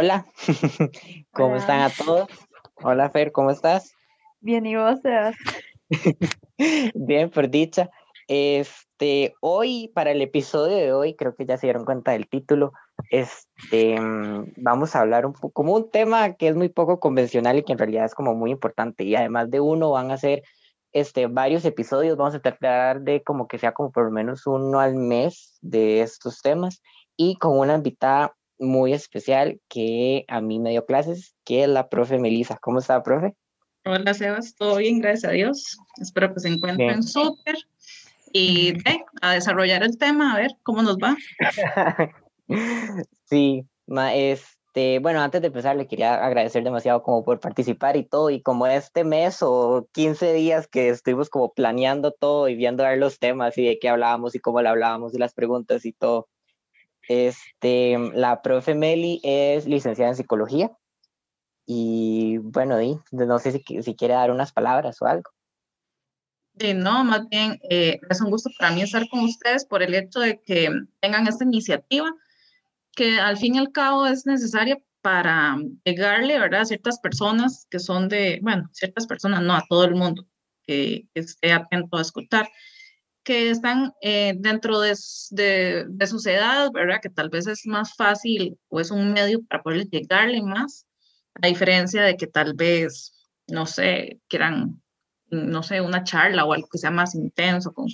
Hola, ¿cómo están a todos? Hola Fer, ¿cómo estás? Bien, ¿y vos, Sebas? Bien, por dicha. Este, hoy, para el episodio de hoy, creo que ya se dieron cuenta del título, este, mm, vamos a hablar un poco, como un tema que es muy poco convencional y que en realidad es como muy importante, y además de uno van a ser este, varios episodios, vamos a tratar de como que sea como por lo menos uno al mes de estos temas, y con una invitada muy especial que a mí me dio clases, que es la profe Melisa. ¿Cómo está, profe? Hola, Sebas. Todo bien, gracias a Dios. Espero que se encuentren súper. Y a desarrollar el tema, a ver cómo nos va. sí, este, bueno, antes de empezar le quería agradecer demasiado como por participar y todo, y como este mes o 15 días que estuvimos como planeando todo y viendo ver los temas y de qué hablábamos y cómo le hablábamos y las preguntas y todo. Este, la profe Meli es licenciada en psicología y bueno, no sé si, si quiere dar unas palabras o algo. Sí, no, más bien eh, es un gusto para mí estar con ustedes por el hecho de que tengan esta iniciativa que al fin y al cabo es necesaria para llegarle, ¿verdad?, a ciertas personas que son de, bueno, ciertas personas, no a todo el mundo que, que esté atento a escuchar que están eh, dentro de, de, de, sus ¿verdad? Que tal vez es más fácil o es un medio para poder llegarle más, a diferencia de que tal vez, no sé, quieran, no sé, una charla o algo que sea más intenso, con,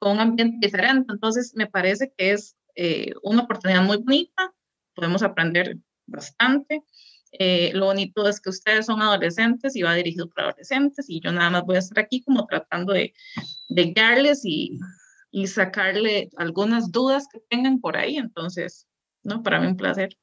con un ambiente diferente. Entonces, me parece que es eh, una oportunidad muy bonita, podemos aprender bastante. Eh, lo bonito es que ustedes son adolescentes y va dirigido para adolescentes y yo nada más voy a estar aquí como tratando de, de guiarles y, y sacarle algunas dudas que tengan por ahí. Entonces, ¿no? Para mí un placer.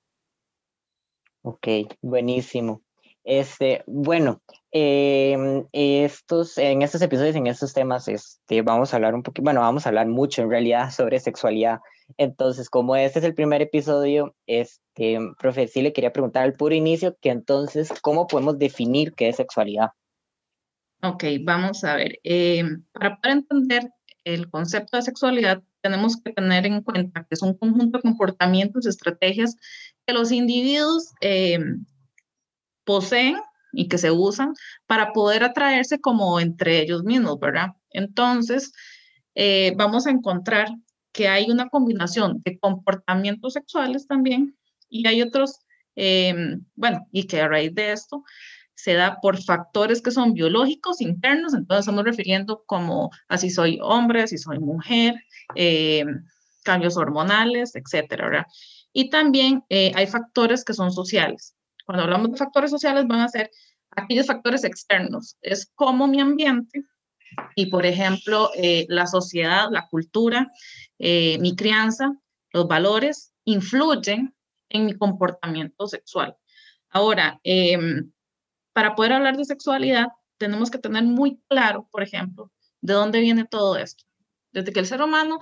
Ok, buenísimo. Este, bueno, em, estos, en estos episodios, en estos temas, este, vamos a hablar un poquito, bueno, vamos a hablar mucho en realidad sobre sexualidad. Entonces, como este es el primer episodio, este, profe, sí le quería preguntar al puro inicio que entonces, ¿cómo podemos definir qué es sexualidad? Ok, vamos a ver. Em, para poder entender el concepto de sexualidad, tenemos que tener en cuenta que es un conjunto de comportamientos, estrategias que los individuos em, poseen y que se usan para poder atraerse como entre ellos mismos, ¿verdad? Entonces, eh, vamos a encontrar que hay una combinación de comportamientos sexuales también y hay otros, em, bueno, y que a raíz de esto se da por factores que son biológicos internos, entonces estamos refiriendo como así soy hombre, si soy mujer, em, cambios hormonales, etcétera, ¿verdad? Y también eh, hay factores que son sociales. Cuando hablamos de factores sociales van a ser aquellos factores externos, es como mi ambiente y, por ejemplo, eh, la sociedad, la cultura, eh, mi crianza, los valores influyen en mi comportamiento sexual. Ahora, em, para poder hablar de sexualidad, tenemos que tener muy claro, por ejemplo, de dónde viene todo esto. Desde que el ser humano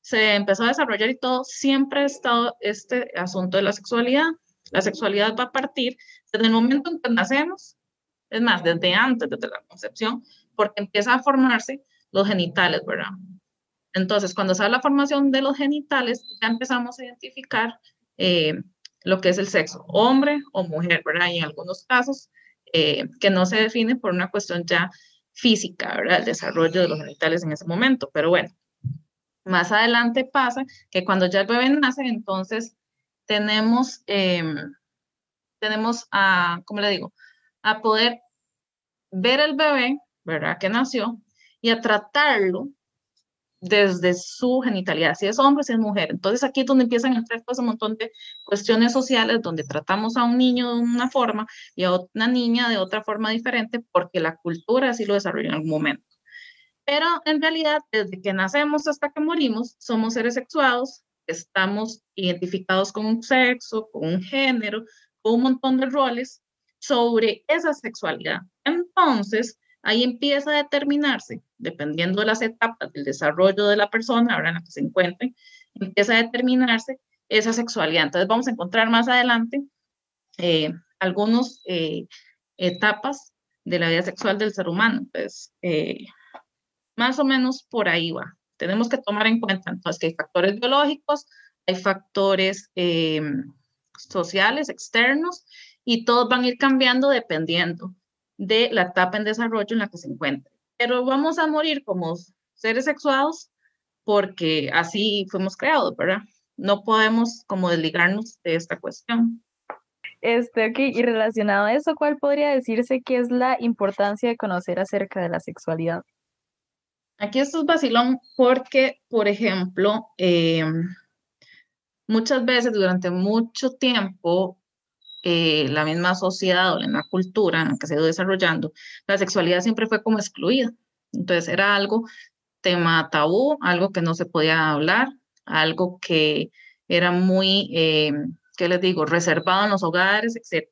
se empezó a desarrollar y todo, siempre ha estado este asunto de la sexualidad. La sexualidad va a partir desde el momento en que nacemos, es más, desde antes, desde la concepción, porque empieza a formarse los genitales, ¿verdad? Entonces, cuando se habla la formación de los genitales, ya empezamos a identificar eh, lo que es el sexo, hombre o mujer, ¿verdad? Y en algunos casos eh, que no se define por una cuestión ya física, ¿verdad? El desarrollo de los genitales en ese momento, pero bueno. Más adelante pasa que cuando ya el bebé nace, entonces tenemos, em, tenemos a, ¿cómo le digo? A poder ver el bebé, ¿verdad? Que nació y a tratarlo desde su genitalidad, si es hombre, si es mujer. Entonces aquí es donde empiezan a entrar pues, un montón de cuestiones sociales donde tratamos a un niño de una forma y a una niña de otra forma diferente porque la cultura así lo desarrolla en algún momento. Pero en realidad, desde que nacemos hasta que morimos, somos seres sexuados, estamos identificados con un sexo, con un género, con un montón de roles sobre esa sexualidad. Entonces, ahí empieza a determinarse, dependiendo de las etapas del desarrollo de la persona, ahora en la que se encuentre, empieza a determinarse esa sexualidad. Entonces vamos a encontrar más adelante eh, algunas eh, etapas de la vida sexual del ser humano. Entonces, eh, más o menos por ahí va. Tenemos que tomar en cuenta entonces que hay factores biológicos, hay factores sociales, externos, y todos van a ir cambiando dependiendo de la etapa en desarrollo en la que se encuentre. Pero vamos a morir como seres sexuados porque así fuimos creados, ¿verdad? No podemos como desligarnos de esta cuestión. Este, y relacionado a eso, ¿cuál podría decirse que es la importancia de conocer acerca de la sexualidad? Aquí esto es vacilón porque, por ejemplo, em, muchas veces durante mucho tiempo eh, la misma sociedad o la cultura en la que se ha ido desarrollando, la sexualidad siempre fue como excluida. Entonces era algo tema tabú, algo que no se podía hablar, algo que era muy, eh, ¿qué les digo?, reservado en los hogares, etc.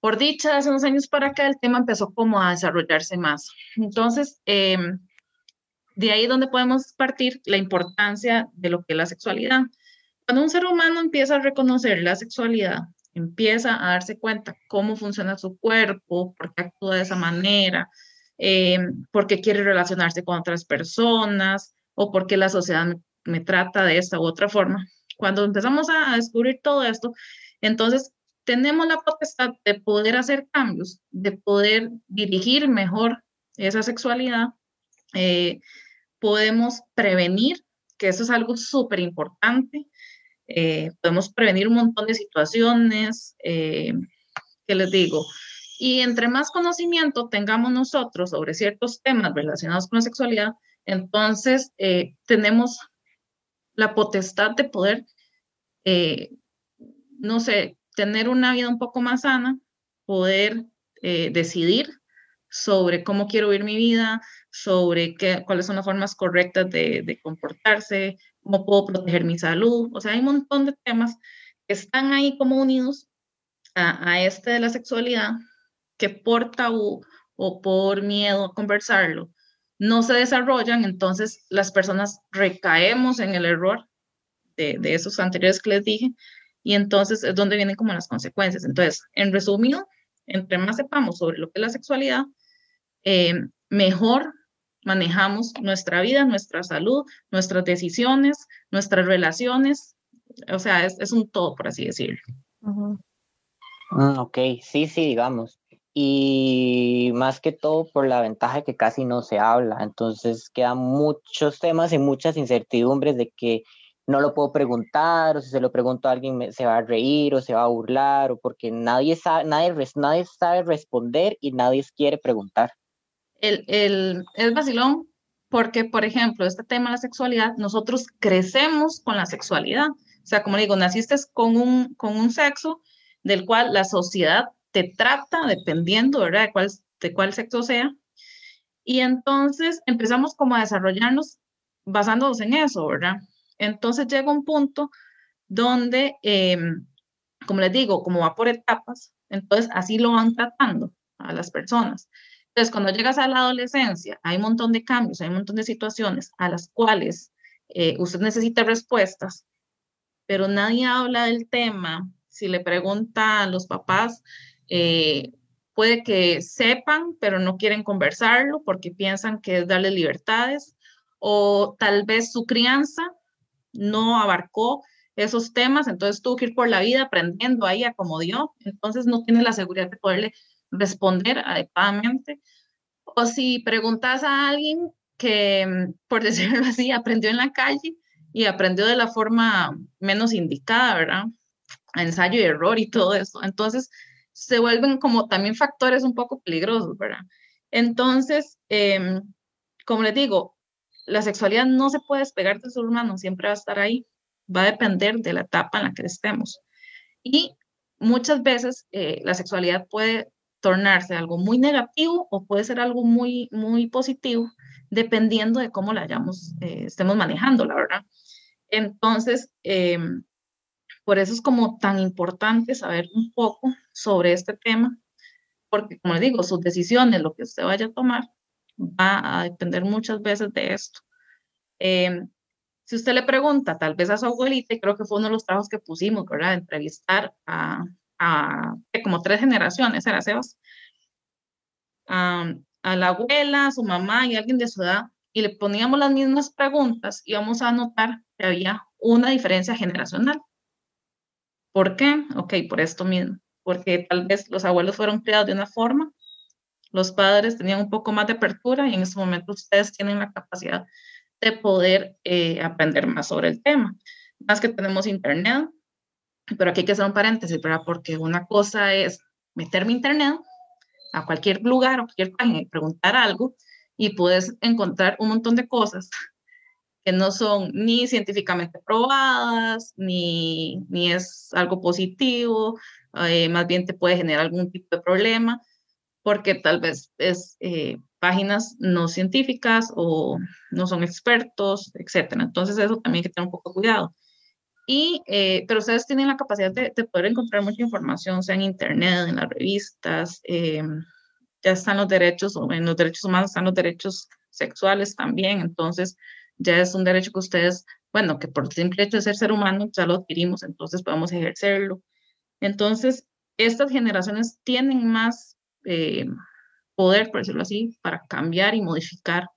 Por dicha, hace unos años para acá el tema empezó como a desarrollarse más. Entonces, em, de ahí donde podemos partir la importancia de lo que es la sexualidad. Cuando un ser humano empieza a reconocer la sexualidad, empieza a darse cuenta cómo funciona su cuerpo, por qué actúa de esa manera, eh, por qué quiere relacionarse con otras personas o por qué la sociedad me, trata de esta u otra forma. Cuando empezamos a, descubrir todo esto, entonces tenemos la potestad de poder hacer cambios, de poder dirigir mejor esa sexualidad, eh, podemos prevenir, que eso es algo súper importante, eh, podemos prevenir un montón de situaciones, eh, ¿qué les digo? Y entre más conocimiento tengamos nosotros sobre ciertos temas relacionados con la sexualidad, entonces eh, tenemos la potestad de poder, eh, no sé, tener una vida un poco más sana, poder decidir sobre cómo quiero vivir mi vida, sobre qué, cuáles son las formas correctas de, de comportarse, cómo puedo proteger mi salud. O sea, hay un montón de temas que están ahí como unidos a, a este de la sexualidad que por tabú o por miedo a conversarlo no se desarrollan, entonces las personas recaemos en el error de, de esos anteriores que les dije y entonces es donde vienen como las consecuencias. Entonces, en resumido, entre más sepamos sobre lo que es la sexualidad, eh, mejor manejamos nuestra vida, nuestra salud, nuestras decisiones, nuestras relaciones. O sea, es, es un todo, por así decirlo. Mm, ok, sí, sí, digamos. Y más que todo por la ventaja de que casi no se habla. Entonces quedan muchos temas y muchas incertidumbres de que no lo puedo preguntar, o si se lo pregunto a alguien se va a reír o se va a burlar, o porque nadie sabe, nadie, nadie sabe responder y nadie quiere preguntar el, el, es vacilón porque, por ejemplo, este tema de la sexualidad, nosotros crecemos con la sexualidad. O sea, como digo, naciste con un, con un sexo del cual la sociedad te trata dependiendo, ¿verdad? De cuál, de cuál sexo sea. Y entonces empezamos como a desarrollarnos basándonos en eso, ¿verdad? Entonces llega un punto donde, em, como les digo, como va por etapas, entonces así lo van tratando a las personas. Entonces, cuando llegas a la adolescencia, hay un montón de cambios, hay un montón de situaciones a las cuales eh, usted necesita respuestas, pero nadie habla del tema. Si le pregunta a los papás, eh, puede que sepan, pero no quieren conversarlo porque piensan que es darle libertades, o tal vez su crianza no abarcó esos temas, entonces tuvo que ir por la vida aprendiendo ahí a como dio, entonces no tiene la seguridad de poderle responder adecuadamente. O si preguntas a alguien que, mm, por decirlo así, aprendió en la calle y aprendió de la forma menos indicada, ¿verdad? Ensayo y error y todo eso. Entonces, se vuelven como también factores un poco peligrosos, ¿verdad? Entonces, em, como les digo, la sexualidad no se puede despegar del ser humano, siempre va a estar ahí, va a depender de la etapa en la que estemos. Y muchas veces eh, la sexualidad puede tornarse algo muy negativo o puede ser algo muy, muy positivo, dependiendo de cómo la hayamos, eh, estemos manejando, la verdad. Entonces, em, por eso es como tan importante saber un poco sobre este tema, porque como le digo, sus decisiones, lo que usted vaya a tomar, va a depender muchas veces de esto. Em, si usted le pregunta, tal vez a su abuelita, y creo que fue uno de los trabajos que pusimos, ¿verdad? Entrevistar a, a como tres generaciones, era Sebas, a, a la abuela, a su mamá y a alguien de su edad, y le poníamos las mismas preguntas y vamos a notar que había una diferencia generacional. ¿Por qué? Ok, por esto mismo, porque tal vez los abuelos fueron criados de una forma, los padres tenían un poco más de apertura y en ese momento ustedes tienen la capacidad de poder eh, aprender más sobre el tema. Más que tenemos internet, pero aquí hay que hacer un paréntesis, ¿verdad? Porque una cosa es meterme internet a cualquier lugar o cualquier página y preguntar algo y puedes encontrar un montón de cosas que no son ni científicamente probadas, ni, ni es algo positivo, eh, más bien te puede generar algún tipo de problema, porque tal vez es eh, páginas no científicas o no son expertos, etc. Entonces eso también hay que tener un poco cuidado. Y, eh, pero ustedes tienen la capacidad de, de, poder encontrar mucha información, sea en internet, en las revistas, ya están los derechos, en los derechos humanos están los derechos sexuales también, entonces ya es un derecho que ustedes, bueno, que por el simple hecho de ser ser humano ya lo adquirimos, entonces podemos ejercerlo. Entonces, estas generaciones tienen más eh, poder, por decirlo así, para cambiar y modificar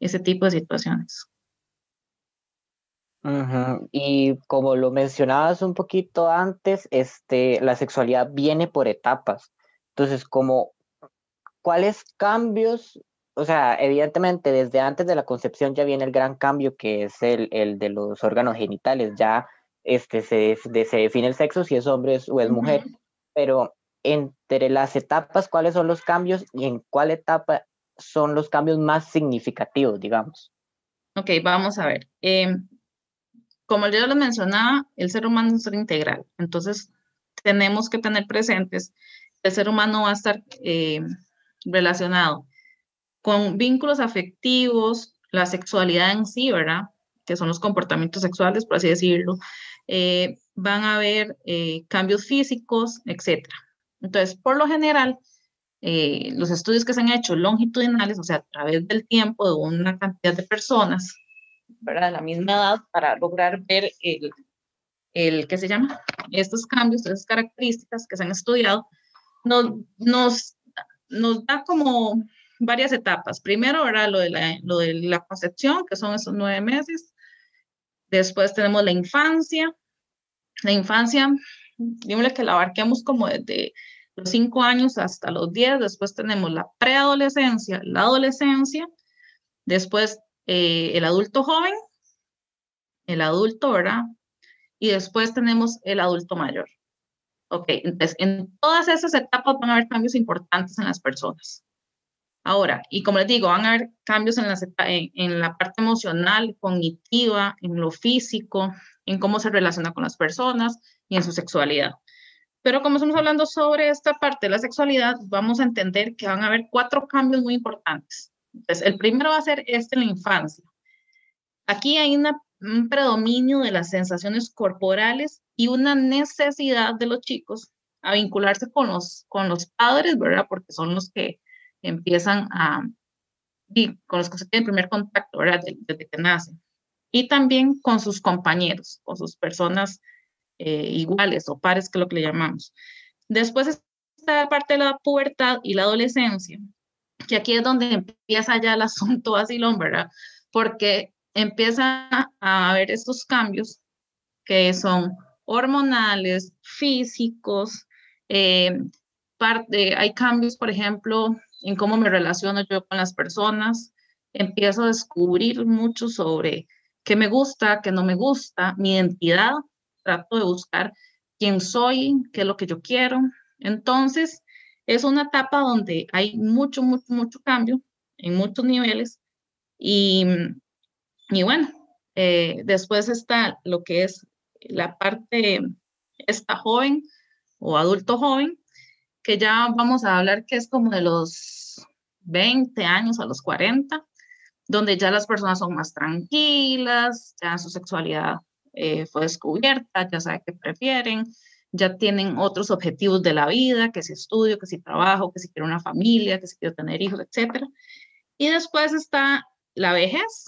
ese tipo de situaciones. Y como lo mencionabas un poquito antes, este, la sexualidad viene por etapas. Entonces, como, ¿cuáles cambios o sea, evidentemente desde antes de la concepción ya viene el gran cambio que es el, el de los órganos genitales, ya este, se, se define el sexo si es hombre o es mujer, pero entre las etapas, ¿cuáles son los cambios y en cuál etapa son los cambios más significativos, digamos? Ok, vamos a ver. Em, como yo lo mencionaba, el ser humano es un ser integral, entonces tenemos que tener presentes el ser humano va a estar eh, relacionado con vínculos afectivos, la sexualidad en sí, ¿verdad? Que son los comportamientos sexuales, por así decirlo, eh, van a haber eh, cambios físicos, etc. Entonces, por lo general, eh, los estudios que se han hecho longitudinales, o sea, a través del tiempo de una cantidad de personas, ¿verdad? La misma edad, para lograr ver el, el ¿qué se llama? Estos cambios, estas características que se han estudiado, nos, nos, nos da como varias etapas. Primero, era lo de la, lo de la concepción, que son esos nueve meses. Después tenemos la infancia. La infancia, dímosle que la abarquemos como desde los cinco años hasta los diez. Después tenemos la preadolescencia, la adolescencia. Después eh, el adulto joven, el adulto, ¿verdad? Y después tenemos el adulto mayor. Ok, entonces en todas esas etapas van a haber cambios importantes en las personas. Ahora, y como les digo, van a haber cambios en, en, la parte emocional, cognitiva, en lo físico, en cómo se relaciona con las personas y en su sexualidad. Pero como estamos hablando sobre esta parte de la sexualidad, vamos a entender que van a haber cuatro cambios muy importantes. Entonces, el primero va a ser este en la infancia. Aquí hay un predominio de las sensaciones corporales y una necesidad de los chicos a vincularse con los, con los padres, ¿verdad? Porque son los que empiezan a, con los que se tienen primer contacto. Desde, que nacen. Y también con sus compañeros, con sus personas eh, iguales o pares, que es lo que le llamamos. Después está la parte de la pubertad y la adolescencia, que aquí es donde empieza ya el asunto vacilón, ¿verdad? Porque empieza a haber estos cambios que son hormonales, físicos, eh, parte, hay cambios, por ejemplo, en cómo me relaciono yo con las personas, empiezo a descubrir mucho sobre qué me gusta, qué no me gusta, mi identidad, trato de buscar quién soy, qué es lo que yo quiero. Entonces, es una etapa donde hay mucho, mucho, mucho cambio en muchos niveles y, y bueno, eh, después está lo que es la parte, esta joven o adulto joven, que ya vamos a hablar que es como de los 20 años a los 40, donde ya las personas son más tranquilas, ya su sexualidad eh, fue descubierta, ya saben qué prefieren, ya tienen otros objetivos de la vida, que si estudio, que si trabajo, que si quiero una familia, que si quiero tener hijos, etc. Y después está la vejez.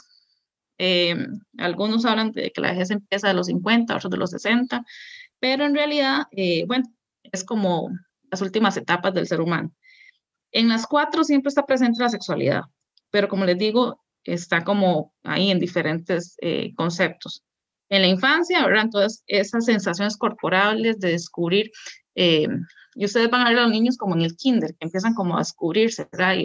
Eh, algunos hablan de que la vejez empieza de los 50, otros de los 60, pero en realidad, eh, bueno, es como las últimas etapas del ser humano. En las cuatro siempre está presente la sexualidad, pero como les digo, está como ahí en diferentes eh, conceptos. En la infancia, ¿verdad? Entonces, esas sensaciones corporales de descubrir, eh, y ustedes van a ver a los niños como en el kinder, que empiezan como a descubrirse, ¿verdad?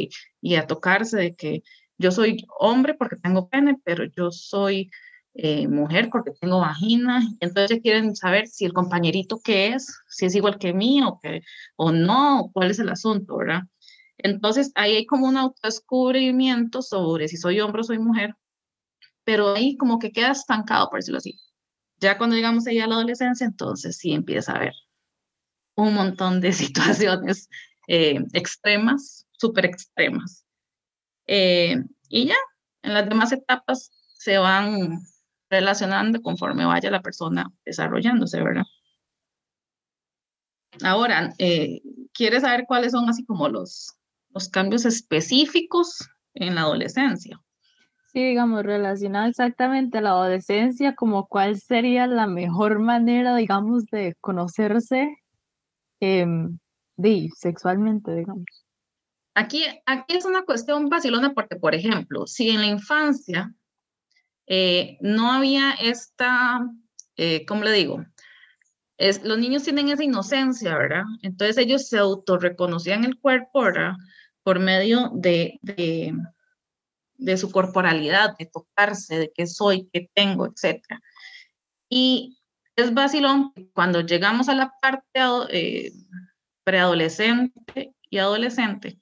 Y, a tocarse de que yo soy hombre porque tengo pene, pero yo soy eh, mujer porque tengo vagina, entonces quieren saber si el compañerito que es, si es igual que mí o, que, no, cuál es el asunto, ¿verdad? Entonces ahí hay como un autodescubrimiento sobre si soy hombre o soy mujer, pero ahí como que queda estancado, por decirlo así. Ya cuando llegamos ahí a la adolescencia, entonces sí empieza a haber un montón de situaciones eh, extremas, súper extremas. Eh, y ya, en las demás etapas se van relacionando conforme vaya la persona desarrollándose, ¿verdad? Ahora, eh, ¿quieres saber cuáles son así como los, los cambios específicos en la adolescencia? Sí, digamos, relacionado exactamente a la adolescencia, como cuál sería la mejor manera, digamos, de conocerse em, de, sexualmente, digamos. Aquí, aquí es una cuestión vacilona porque, por ejemplo, si en la infancia eh, no había esta, eh, ¿cómo le digo? Es, los niños tienen esa inocencia, ¿verdad? Entonces ellos se autorreconocían el cuerpo, ¿verdad? Por medio de, de, de su corporalidad, de tocarse, de qué soy, qué tengo, etc. Y es vacilón cuando llegamos a la parte eh, preadolescente y adolescente,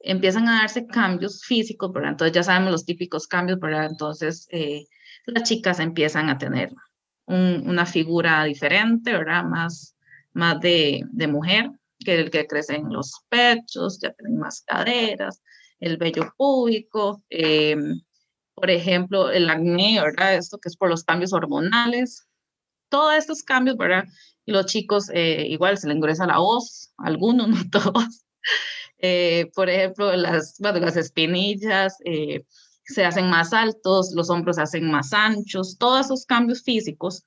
empiezan a darse cambios físicos, ¿verdad? Entonces ya sabemos los típicos cambios, ¿verdad? Entonces eh, las chicas empiezan a tener una figura diferente, ¿verdad? Más, más de, de, mujer, que el que crecen los pechos, ya tienen más caderas, el vello púbico, em, por ejemplo, el acné, ¿verdad? Esto que es por los cambios hormonales, todos estos cambios, ¿verdad? Los chicos eh, igual se les engresa la voz, algunos, no todos. Eh, por ejemplo, las, bueno, las espinillas eh, se hacen más altos, los hombros se hacen más anchos, todos esos cambios físicos.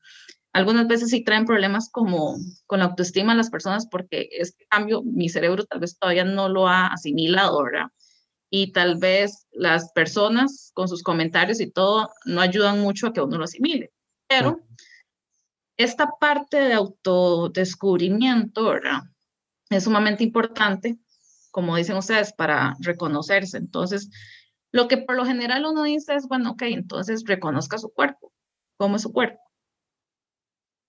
Algunas veces sí traen problemas como con la autoestima de las personas porque este cambio mi cerebro tal vez todavía no lo ha asimilado, ¿verdad? Y tal vez las personas con sus comentarios y todo no ayudan mucho a que uno lo asimile. Pero esta parte de autodescubrimiento, ¿verdad? Es sumamente importante como dicen ustedes, para reconocerse. Entonces, lo que por lo general uno dice es, bueno, ok, entonces reconozca su cuerpo. ¿Cómo es su cuerpo?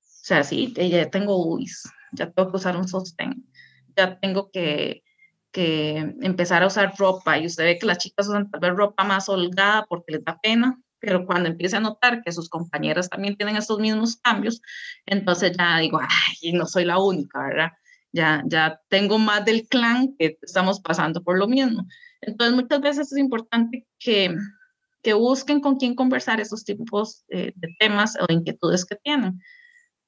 O sea, sí, ya tengo UIS, ya tengo que usar un sostén, ya tengo que, que empezar a usar ropa y usted ve que las chicas usan tal vez ropa más holgada porque les da pena, pero cuando empiece a notar que sus compañeras también tienen estos mismos cambios, entonces ya digo, ay, no soy la única, ¿verdad? ya, ya tengo más del clan que estamos pasando por lo mismo. Entonces, muchas veces es importante que, que busquen con quién conversar esos tipos de temas o inquietudes que tienen,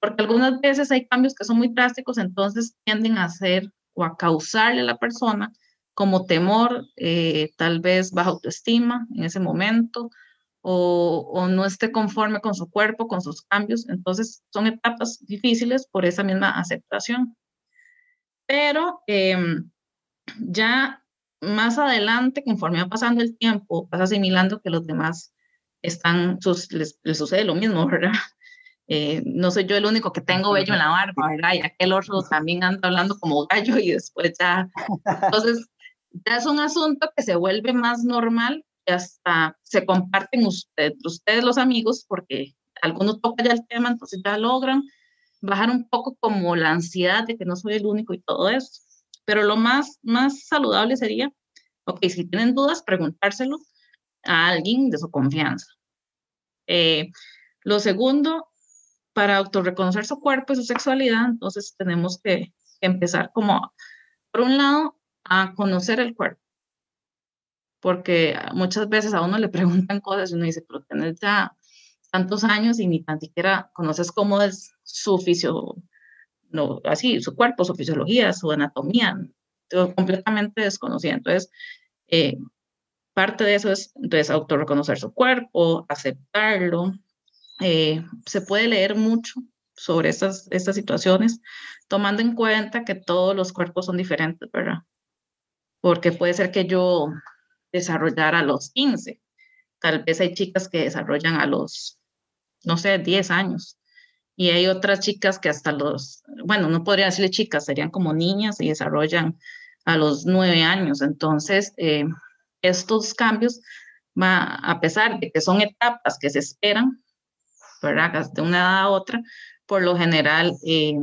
porque algunas veces hay cambios que son muy drásticos, entonces tienden a hacer o a causarle a la persona como temor, eh, tal vez baja autoestima en ese momento, o, o, no esté conforme con su cuerpo, con sus cambios. Entonces, son etapas difíciles por esa misma aceptación pero em, ya más adelante, conforme va pasando el tiempo, vas asimilando que los demás están, les, sucede lo mismo, ¿verdad? Eh, no soy yo el único que tengo vello en la barba, ¿verdad? Y aquel otro también anda hablando como gallo y después ya. Entonces, ya es un asunto que se vuelve más normal y hasta se comparten ustedes, ustedes los amigos, porque algunos tocan ya el tema, entonces ya logran bajar un poco como la ansiedad de que no soy el único y todo eso. Pero lo más, más saludable sería, ok, si tienen dudas, preguntárselo a alguien de su confianza. Eh, lo segundo, para autorreconocer su cuerpo y su sexualidad, entonces tenemos que, que empezar como, por un lado, a conocer el cuerpo. Porque muchas veces a uno le preguntan cosas y uno dice, pero tienes ya tantos años y ni tan siquiera conoces cómo es su fisio, no, así, su cuerpo, su fisiología, su anatomía, todo completamente desconocida. Entonces, eh, parte de eso es, entonces, autorreconocer su cuerpo, aceptarlo. Eh, se puede leer mucho sobre estas, estas situaciones, tomando en cuenta que todos los cuerpos son diferentes, ¿verdad? Porque puede ser que yo desarrollara a los 15, tal vez hay chicas que desarrollan a los no sé, 10 años. Y hay otras chicas que hasta los, bueno, no podría decirle chicas, serían como niñas y desarrollan a los 9 años. Entonces, eh, estos cambios, va, a pesar de que son etapas que se esperan, ¿verdad? De una edad a otra, por lo general, eh,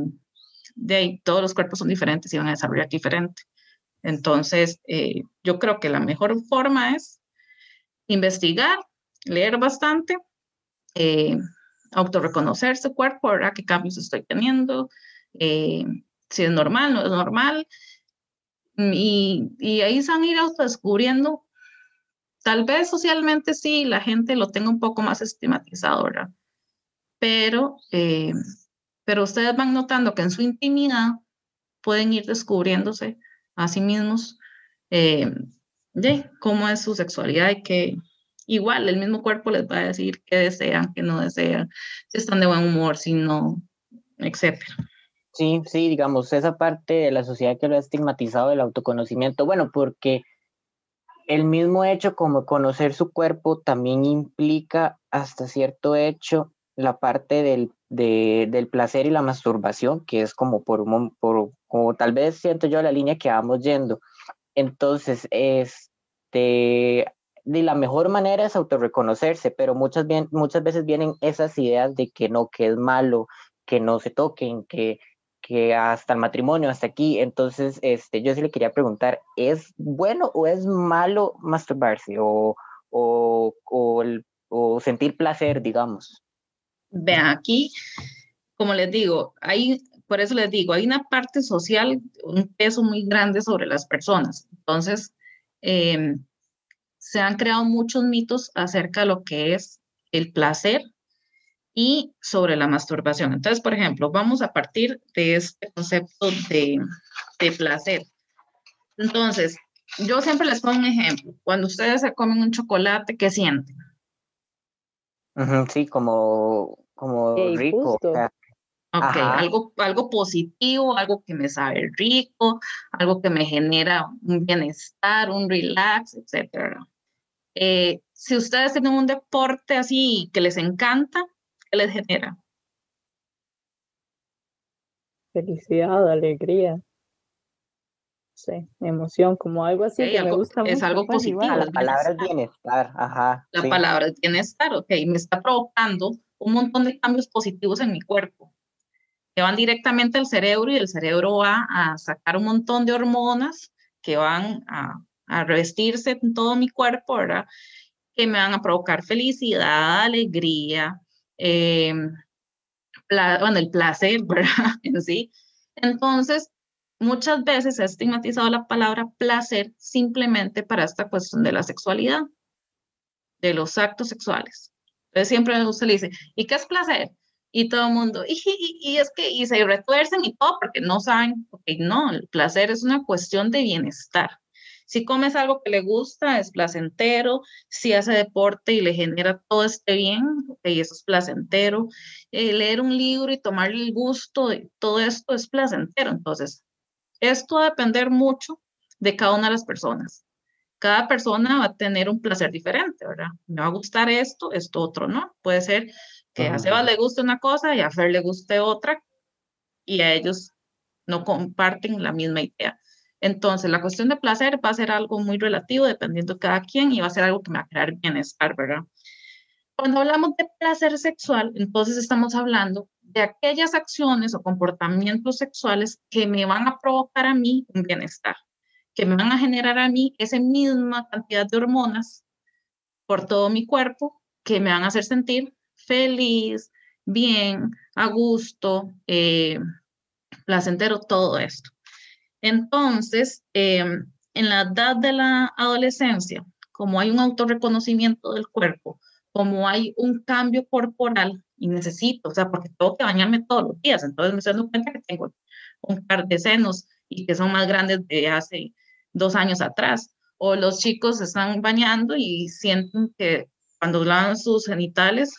de ahí, todos los cuerpos son diferentes y van a desarrollar diferente. Entonces, eh, yo creo que la mejor forma es investigar, leer bastante, eh, autorreconocer su cuerpo, ¿verdad? ¿Qué cambios estoy teniendo? Eh, si es normal, no es normal. Y, y ahí se van a ir autodescubriendo. Tal vez socialmente sí, la gente lo tenga un poco más estigmatizado, ¿verdad? Pero, eh, pero ustedes van notando que en su intimidad pueden ir descubriéndose a sí mismos eh, de cómo es su sexualidad y que igual el mismo cuerpo les va a decir qué desean, qué no desean, si están de buen humor, si no, etcétera. Sí, sí, digamos, esa parte de la sociedad que lo ha estigmatizado el autoconocimiento, bueno, porque el mismo hecho como conocer su cuerpo también implica hasta cierto hecho la parte del, del placer y la masturbación, que es como por, un, por como tal vez siento yo la línea que vamos yendo. Entonces, este, de la mejor manera es autorreconocerse, pero muchas, bien, muchas veces vienen esas ideas de que no, que es malo, que no se toquen, que, que hasta el matrimonio, hasta aquí. Entonces, este, yo sí le quería preguntar, ¿es bueno o es malo masturbarse o, o, o, o sentir placer, digamos? Vean, aquí, como les digo, hay, por eso les digo, hay una parte social, un peso muy grande sobre las personas. Entonces, eh, se han creado muchos mitos acerca de lo que es el placer y sobre la masturbación. Entonces, por ejemplo, vamos a partir de este concepto de, de placer. Entonces, yo siempre les pongo un ejemplo. Cuando ustedes se comen un chocolate, ¿qué sienten? Sí, como, como rico. Ok, algo, algo positivo, algo que me sabe rico, algo que me genera un bienestar, un relax, etc. Eh, si ustedes tienen un deporte así que les encanta, ¿qué les genera? Felicidad, alegría. Sí, emoción, como algo así que me gusta es algo positivo. La palabra es bienestar, ajá. La palabra es bienestar, ok, me está provocando un montón de cambios positivos en mi cuerpo que van directamente al cerebro y el cerebro va a sacar un montón de hormonas que van a, a revestirse en todo mi cuerpo, ¿verdad? Que me van a provocar felicidad, alegría, eh, bueno, el placer, ¿verdad? En sí. Entonces, muchas veces se ha estigmatizado la palabra placer simplemente para esta cuestión de la sexualidad, de los actos sexuales. Entonces siempre se le dice, ¿y qué es placer? y todo el mundo, y, y, es que, y se retuercen y todo porque no saben, porque no, el placer es una cuestión de bienestar. Si comes algo que le gusta, es placentero. Si hace deporte y le genera todo este bien, y eso es placentero. Eh, leer un libro y tomarle el gusto, de todo esto es placentero. Entonces, esto va a depender mucho de cada una de las personas. Cada persona va a tener un placer diferente, ¿verdad? Me va a gustar esto, esto otro, ¿no? Puede ser que a Sebas le guste una cosa y a Fer le guste otra y a ellos no comparten la misma idea. Entonces, la cuestión de placer va a ser algo muy relativo dependiendo de cada quien y va a ser algo que me va a crear bienestar, ¿verdad? Cuando hablamos de placer sexual, entonces estamos hablando de aquellas acciones o comportamientos sexuales que me van a provocar a mí un bienestar, que me van a generar a mí esa misma cantidad de hormonas por todo mi cuerpo que me van a hacer sentir feliz, bien, a gusto, eh, placentero, todo esto. Entonces, em, en la edad de la adolescencia, como hay un autorreconocimiento del cuerpo, como hay un cambio corporal y necesito, o sea, porque tengo que bañarme todos los días, entonces me estoy dando cuenta que tengo un par de senos y que son más grandes de hace dos años atrás. O los chicos están bañando y sienten que cuando lavan sus genitales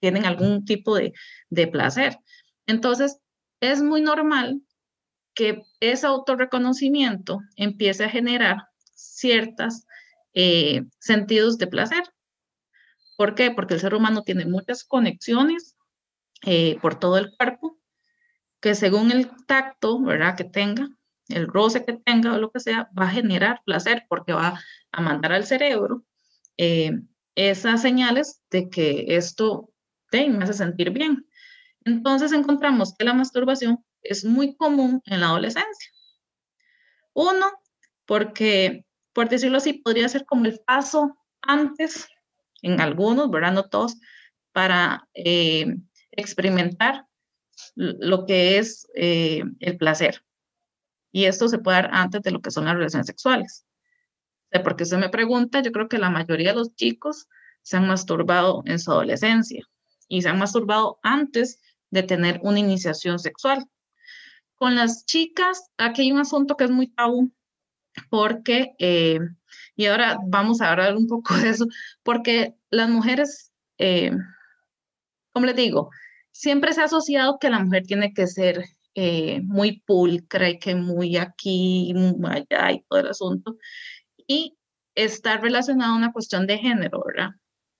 tienen algún tipo de, de placer. Entonces, es muy normal que ese autorreconocimiento empiece a generar ciertos eh, sentidos de placer. ¿Por qué? Porque el ser humano tiene muchas conexiones eh, por todo el cuerpo, que según el tacto, ¿verdad? Que tenga, el roce que tenga o lo que sea, va a generar placer porque va a mandar al cerebro eh, esas señales de que esto me hace sentir bien. Entonces encontramos que la masturbación es muy común en la adolescencia. Uno, porque, por decirlo así, podría ser como el paso antes, en algunos, ¿verdad? No todos, para eh, experimentar lo que es eh, el placer. Y esto se puede dar antes de lo que son las relaciones sexuales. porque se me pregunta, yo creo que la mayoría de los chicos se han masturbado en su adolescencia y se han masturbado antes de tener una iniciación sexual. Con las chicas, aquí hay un asunto que es muy tabú, porque, eh, y ahora vamos a hablar un poco de eso, porque las mujeres, eh, como les digo, siempre se ha asociado que la mujer tiene que ser eh, muy pulcra y que muy aquí, muy allá y todo el asunto, y está relacionado a una cuestión de género, ¿verdad?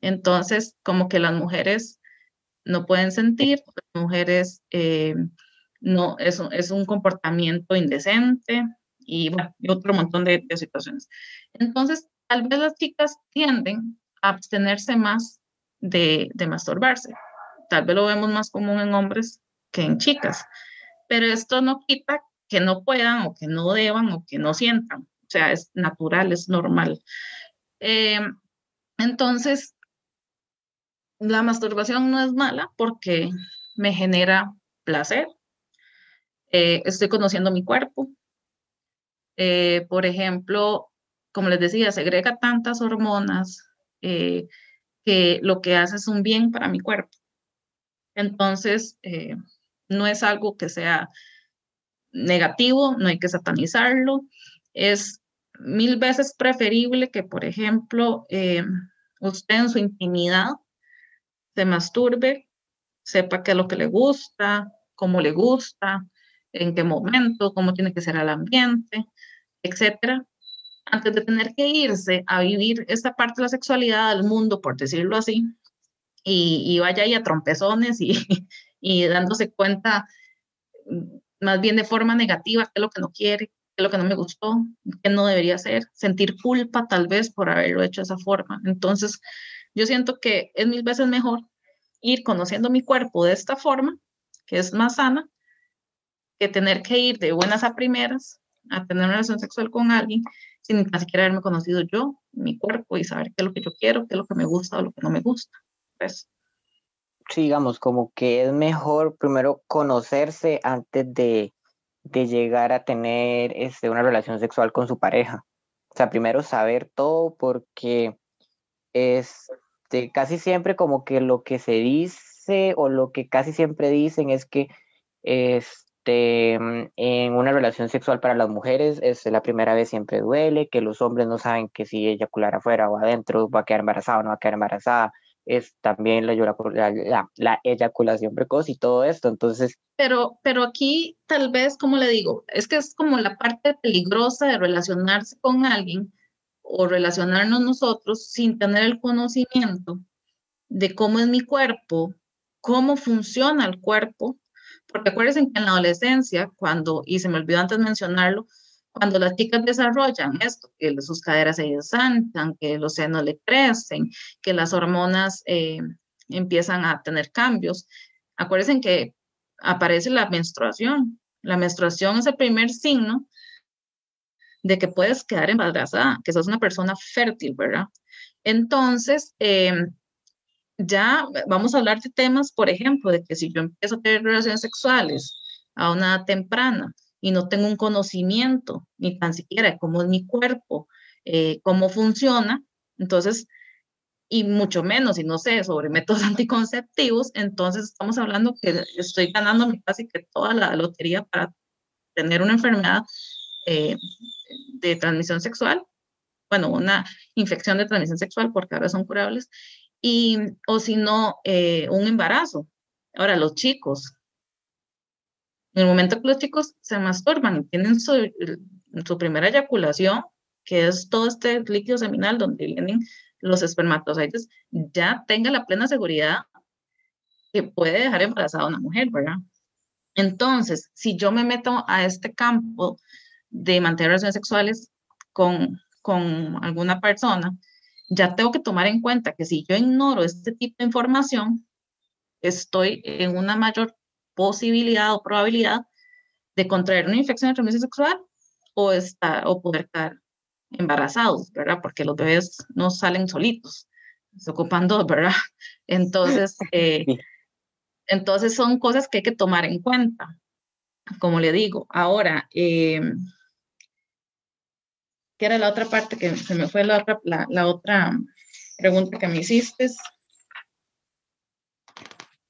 Entonces, como que las mujeres no pueden sentir, las mujeres eh, no, es, es un comportamiento indecente y, otro montón de situaciones. Entonces, tal vez las chicas tienden a abstenerse más de, de masturbarse. Tal vez lo vemos más común en hombres que en chicas, pero esto no quita que no puedan o que no deban o que no sientan. O sea, es natural, es normal. Eh, entonces, la masturbación no es mala porque me genera placer. Eh, estoy conociendo mi cuerpo. Eh, por ejemplo, como les decía, segrega tantas hormonas eh, que lo que hace es un bien para mi cuerpo. Entonces, no es algo que sea negativo, no hay que satanizarlo. Es mil veces preferible que, por ejemplo, usted en su intimidad se masturbe, sepa qué es lo que le gusta, cómo le gusta, en qué momento, cómo tiene que ser el ambiente, etcétera, antes de tener que irse a vivir esta parte de la sexualidad al mundo, por decirlo así, y, vaya ahí a trompezones y, y dándose cuenta mm, más bien de forma negativa qué es lo que no quiere, qué es lo que no me gustó, qué no debería hacer, sentir culpa tal vez por haberlo hecho de esa forma. Entonces, yo siento que es mil veces mejor ir conociendo mi cuerpo de esta forma, que es más sana, que tener que ir de buenas a primeras a tener una relación sexual con alguien sin ni siquiera haberme conocido yo, mi cuerpo y saber qué es lo que yo quiero, qué es lo que me gusta o lo que no me gusta. Pues. Sí, digamos, como que es mejor primero conocerse antes de, de llegar a tener este, una relación sexual con su pareja. O sea, primero saber todo porque es este, casi siempre como que lo que se dice o lo que casi siempre dicen es que este, mm, en una relación sexual para las mujeres es la primera vez siempre duele, que los hombres no saben que si eyacular afuera o adentro va a quedar embarazada o no va a quedar embarazada, es también la, la, la, eyaculación precoz y todo esto, entonces... Pero, pero aquí tal vez, como le digo, es que es como la parte peligrosa de relacionarse con alguien, o relacionarnos nosotros sin tener el conocimiento de cómo es mi cuerpo, cómo funciona el cuerpo, porque acuérdense que en la adolescencia, cuando, y se me olvidó antes mencionarlo, cuando las chicas desarrollan esto, que sus caderas se desantan, que los senos le crecen, que las hormonas eh, empiezan a tener cambios, acuérdense que aparece la menstruación. La menstruación es el primer signo de que puedes quedar embarazada, que sos una persona fértil, ¿verdad? Entonces, em, ya vamos a hablar de temas, por ejemplo, de que si yo empiezo a tener relaciones sexuales a una edad temprana y no tengo un conocimiento ni tan siquiera de cómo es mi cuerpo, eh, cómo funciona, entonces, y mucho menos, y no sé, sobre métodos anticonceptivos, entonces estamos hablando que estoy ganando casi que toda la lotería para tener una enfermedad eh, de transmisión sexual, bueno, una infección de transmisión sexual, porque ahora son curables, y, o si no, eh, un embarazo. Ahora, los chicos, en el momento que los chicos se masturban y tienen su, su primera eyaculación, que es todo este líquido seminal donde vienen los espermatozoides, ya tenga la plena seguridad que puede dejar embarazada una mujer, ¿verdad? Entonces, si yo me meto a este campo de mantener relaciones sexuales con, con alguna persona, ya tengo que tomar en cuenta que si yo ignoro este tipo de información, estoy en una mayor posibilidad o probabilidad de contraer una infección de transmisión sexual o, estar, o poder estar embarazados, ¿verdad? Porque los bebés no salen solitos, se ocupan dos, ¿verdad? Entonces, eh, entonces son cosas que hay que tomar en cuenta, como le digo. Ahora, eh, ¿qué era la otra parte que se me fue la otra, la, la otra pregunta que me hiciste?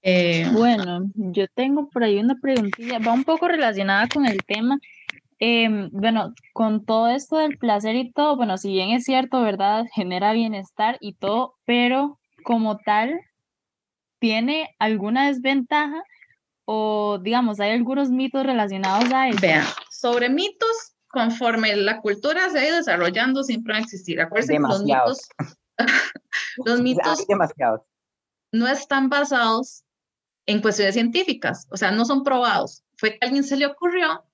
Eh, bueno, yo tengo por ahí una preguntilla, va un poco relacionada con el tema. Em, bueno, con todo esto del placer y todo, bueno, si bien es cierto, ¿verdad? Genera bienestar y todo, pero como tal, ¿tiene alguna desventaja? O digamos, hay algunos mitos relacionados a eso. Vean, sobre mitos, conforme la cultura se ha ido desarrollando, siempre van a existir. Acuérdense que los mitos, los mitos no están basados en cuestiones científicas, o sea, no son probados. Fue que a alguien se le ocurrió,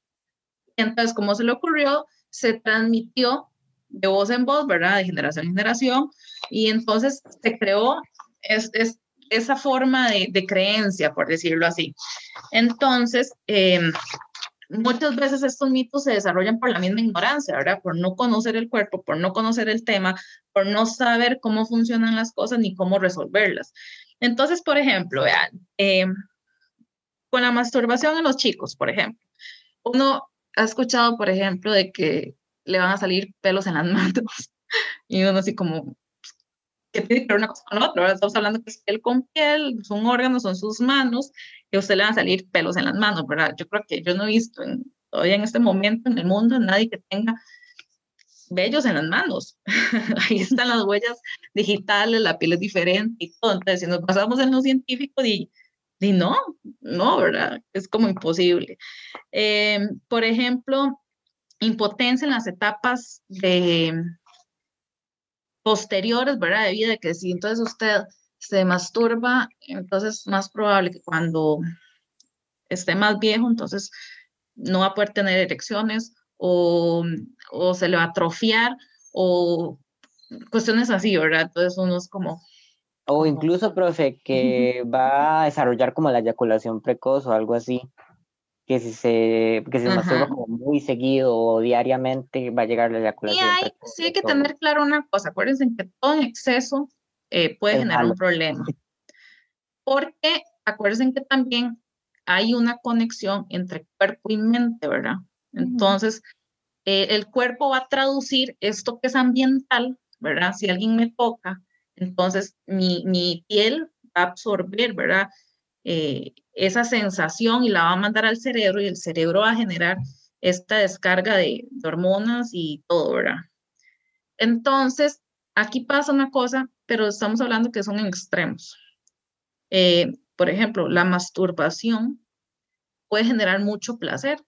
y entonces, como se le ocurrió, se transmitió de voz en voz, ¿verdad? De generación en generación, y entonces se creó es, es esa forma de, de, creencia, por decirlo así. Entonces, eh, muchas veces estos mitos se desarrollan por la misma ignorancia, ¿verdad? Por no conocer el cuerpo, por no conocer el tema, por no saber cómo funcionan las cosas ni cómo resolverlas. Entonces, por ejemplo, vean, eh, con la masturbación en los chicos, por ejemplo, uno ha escuchado, por ejemplo, de que le van a salir pelos en las manos y uno así como, ¿qué tiene que ver una cosa con la otra? Estamos hablando que es piel con piel, son órganos, son sus manos, y a usted le van a salir pelos en las manos, ¿verdad? Yo creo que yo no he visto en, todavía en este momento en el mundo nadie que tenga bellos en las manos. Ahí están las huellas digitales, la piel es diferente y todo. Entonces, si nos basamos en lo científico, y, y no, no, ¿verdad? Es como imposible. Eh, por ejemplo, impotencia en las etapas de posteriores, ¿verdad? De vida, que si entonces usted se masturba, entonces es más probable que cuando esté más viejo, entonces no va a poder tener erecciones o, o se le va a atrofiar o cuestiones así, ¿verdad? Entonces uno es como... O incluso, profe, que va a desarrollar como la eyaculación precoz o algo así, que si se, que se masturba como muy seguido o diariamente va a llegar la eyaculación y hay, Sí hay que tener claro una cosa, acuérdense que todo en exceso eh, puede generar un problema. Porque acuérdense que también hay una conexión entre cuerpo y mente, ¿verdad? Entonces, eh, el cuerpo va a traducir esto que es ambiental, ¿verdad? Si alguien me toca, entonces mi, mi piel va a absorber, ¿verdad? Eh, esa sensación y la va a mandar al cerebro y el cerebro va a generar esta descarga de, hormonas y todo, ¿verdad? Entonces, aquí pasa una cosa, pero estamos hablando que son extremos. Eh, por ejemplo, la masturbación puede generar mucho placer,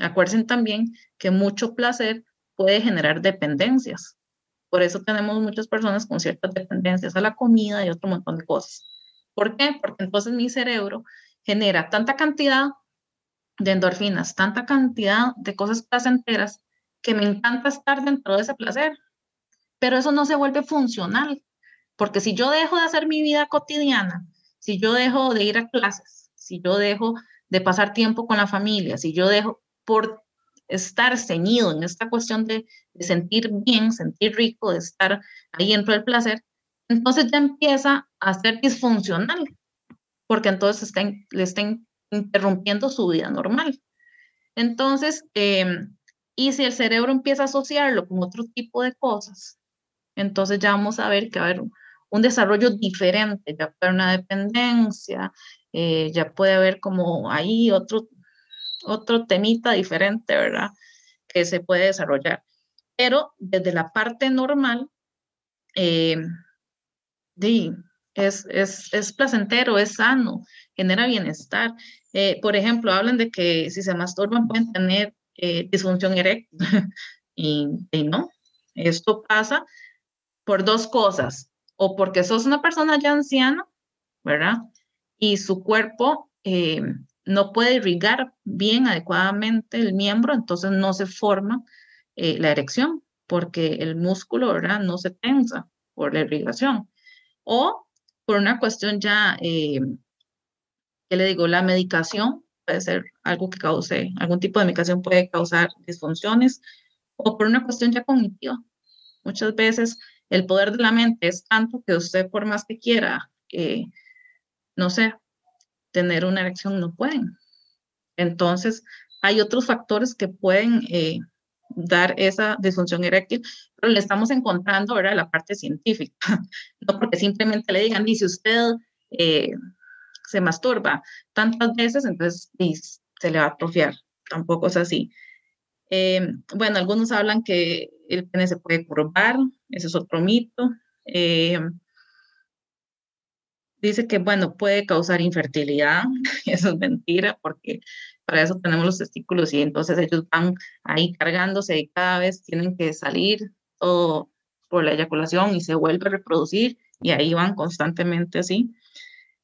Acuérdense también que mucho placer puede generar dependencias. Por eso tenemos muchas personas con ciertas dependencias a la comida y otro montón de cosas. ¿Por qué? Porque entonces mi cerebro genera tanta cantidad de endorfinas, tanta cantidad de cosas placenteras que me encanta estar dentro de ese placer. Pero eso no se vuelve funcional, porque si yo dejo de hacer mi vida cotidiana, si yo dejo de ir a clases, si yo dejo de pasar tiempo con la familia, si yo dejo, por estar ceñido en esta cuestión de, sentir bien, sentir rico, de estar ahí dentro del placer, entonces ya empieza a ser disfuncional, porque entonces le está interrumpiendo su vida normal. Entonces, em, y si el cerebro empieza a asociarlo con otro tipo de cosas, entonces ya vamos a ver que va a haber un, desarrollo diferente, ya puede haber una dependencia, eh, ya puede haber como ahí otro otro temita diferente, ¿verdad? Que se puede desarrollar. Pero desde la parte normal, eh, es, es, es, placentero, es sano, genera bienestar. Eh, por ejemplo, hablan de que si se masturban pueden tener eh, disfunción eréctil y, no, esto pasa por dos cosas, o porque sos una persona ya anciana, ¿verdad? Y su cuerpo eh, no puede irrigar bien adecuadamente el miembro, entonces no se forma la erección, porque el músculo, ¿verdad? No se tensa por la irrigación. O por una cuestión ya, eh, ¿qué le digo? La medicación puede ser algo que cause, algún tipo de medicación puede causar disfunciones, o por una cuestión ya cognitiva. Muchas veces el poder de la mente es tanto que usted por más que quiera, eh, no sé, tener una erección, no pueden. Entonces, hay otros factores que pueden eh, dar esa disfunción eréctil, pero le estamos encontrando ahora la parte científica, no porque simplemente le digan, dice usted eh, se masturba tantas veces, entonces se le va a atrofiar. Tampoco es así. Eh, bueno, algunos hablan que el pene se puede curvar, ese es otro mito. Eh, dice que, bueno, puede causar infertilidad, eso es mentira, porque para eso tenemos los testículos y entonces ellos van ahí cargándose y cada vez tienen que salir todo por la eyaculación y se vuelve a reproducir y ahí van constantemente así.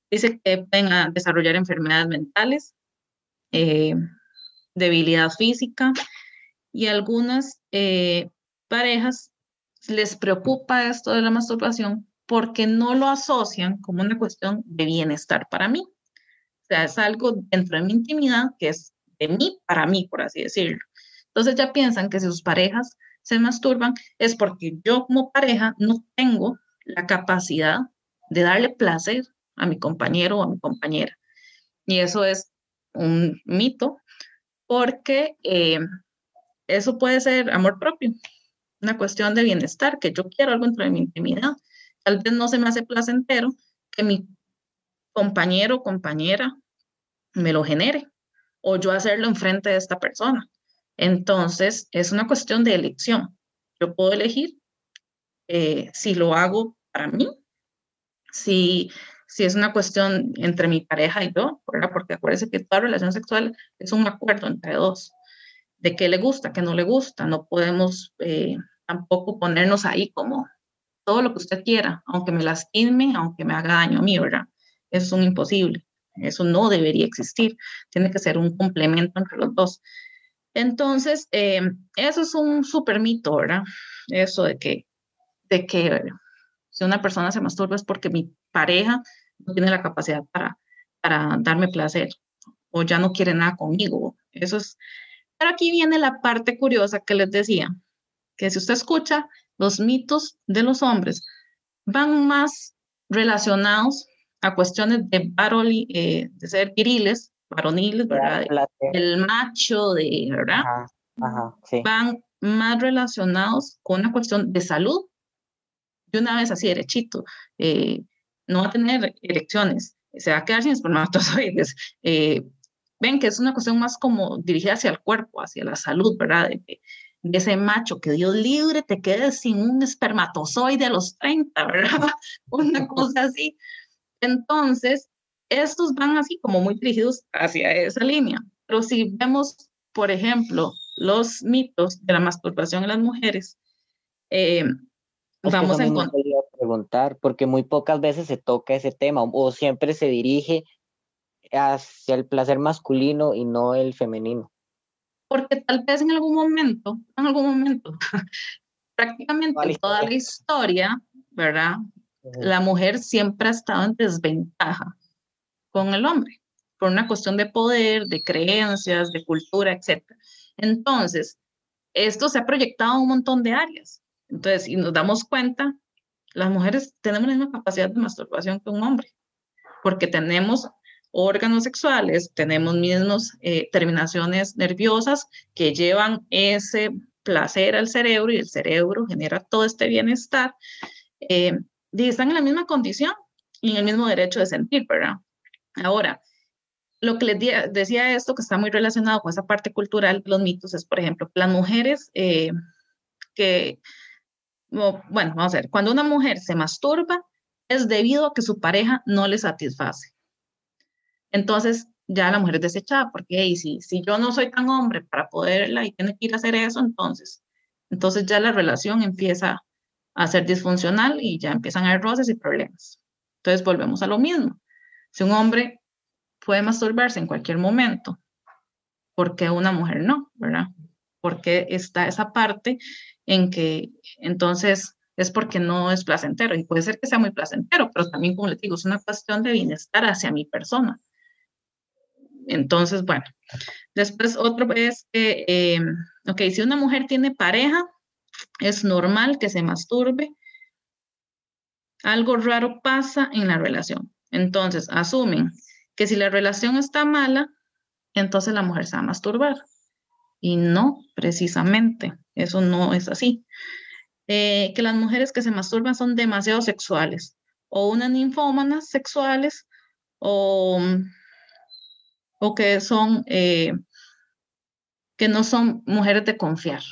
Dice que pueden desarrollar enfermedades mentales, eh, debilidad física, y algunas eh, parejas les preocupa esto de la masturbación porque no lo asocian como una cuestión de bienestar para mí. Sea, es algo dentro de mi intimidad que es de mí para mí, por así decirlo. Entonces ya piensan que si sus parejas se masturban es porque yo como pareja no tengo la capacidad de darle placer a mi compañero o a mi compañera. Y eso es un mito porque eh, eso puede ser amor propio, una cuestión de bienestar, que yo quiero algo dentro de mi intimidad. Tal vez no se me hace placentero que mi compañero compañera me lo genere o yo hacerlo enfrente de esta persona. Entonces, es una cuestión de elección. Yo puedo elegir eh, si lo hago para mí, si, si es una cuestión entre mi pareja y yo, porque acuérdense que toda relación sexual es un acuerdo entre dos de qué le gusta, qué no le gusta. No podemos eh, tampoco ponernos ahí como todo lo que usted quiera, aunque me lastime, aunque me haga daño a mí, ¿verdad? Eso es un imposible. Eso no debería existir. Tiene que ser un complemento entre los dos. Entonces, eh, eso es un súper mito, ¿verdad? Eso de que, de que si una persona se masturba es porque mi pareja no tiene la capacidad para, para darme placer o ya no quiere nada conmigo. Eso es, pero aquí viene la parte curiosa que les decía, que si usted escucha, los mitos de los hombres van más relacionados a cuestiones de, eh, de ser viriles, varoniles, ¿verdad? El macho, de, ¿verdad? Van más relacionados con una cuestión de salud. De una vez así, derechito, eh, no va a tener erecciones, se va a quedar sin espermatozoides, eh, ven que es una cuestión más como dirigida hacia el cuerpo, hacia la salud, ¿verdad? De, ese macho que Dios libre te quedes sin un espermatozoide a los 30, ¿verdad? una cosa así. Entonces, estos van así como muy dirigidos hacia esa línea. Pero si vemos, por ejemplo, los mitos de la masturbación en las mujeres, eh, vamos a encontrar... preguntar, porque muy pocas veces se toca ese tema o siempre se dirige hacia el placer masculino y no el femenino. Porque tal vez en algún momento, en algún momento, prácticamente toda la historia, ¿verdad? La mujer siempre ha estado en desventaja con el hombre, por una cuestión de poder, de creencias, de cultura, etc. Entonces, esto se ha proyectado en un montón de áreas. Entonces, si nos damos cuenta, las mujeres tenemos la misma capacidad de masturbación que un hombre, porque tenemos órganos sexuales, tenemos mismos eh, terminaciones nerviosas que llevan ese placer al cerebro y el cerebro genera todo este bienestar. Eh, y están en la misma condición y en el mismo derecho de sentir, ¿verdad? Ahora, lo que les decía esto, que está muy relacionado con esa parte cultural los mitos, es, por ejemplo, las mujeres eh, que, bueno, vamos a ver, cuando una mujer se masturba es debido a que su pareja no le satisface. Entonces ya la mujer es desechada, porque si, si yo no soy tan hombre para poderla y tiene que ir a hacer eso, entonces, entonces ya la relación empieza a ser disfuncional y ya empiezan a haber roces y problemas. Entonces volvemos a lo mismo. Si un hombre puede masturbarse en cualquier momento, ¿por qué una mujer no? ¿Verdad? Porque está esa parte en que entonces es porque no es placentero y puede ser que sea muy placentero, pero también, como les digo, es una cuestión de bienestar hacia mi persona. Entonces, bueno, después otro es que, eh, ok, si una mujer tiene pareja, es normal que se masturbe. Algo raro pasa en la relación. Entonces, asumen que si la relación está mala, entonces la mujer se va a masturbar. Y no, precisamente, eso no es así. Eh, que las mujeres que se masturban son demasiado sexuales, o unas ninfómanas sexuales, o o que son, eh, que no son mujeres de confiar.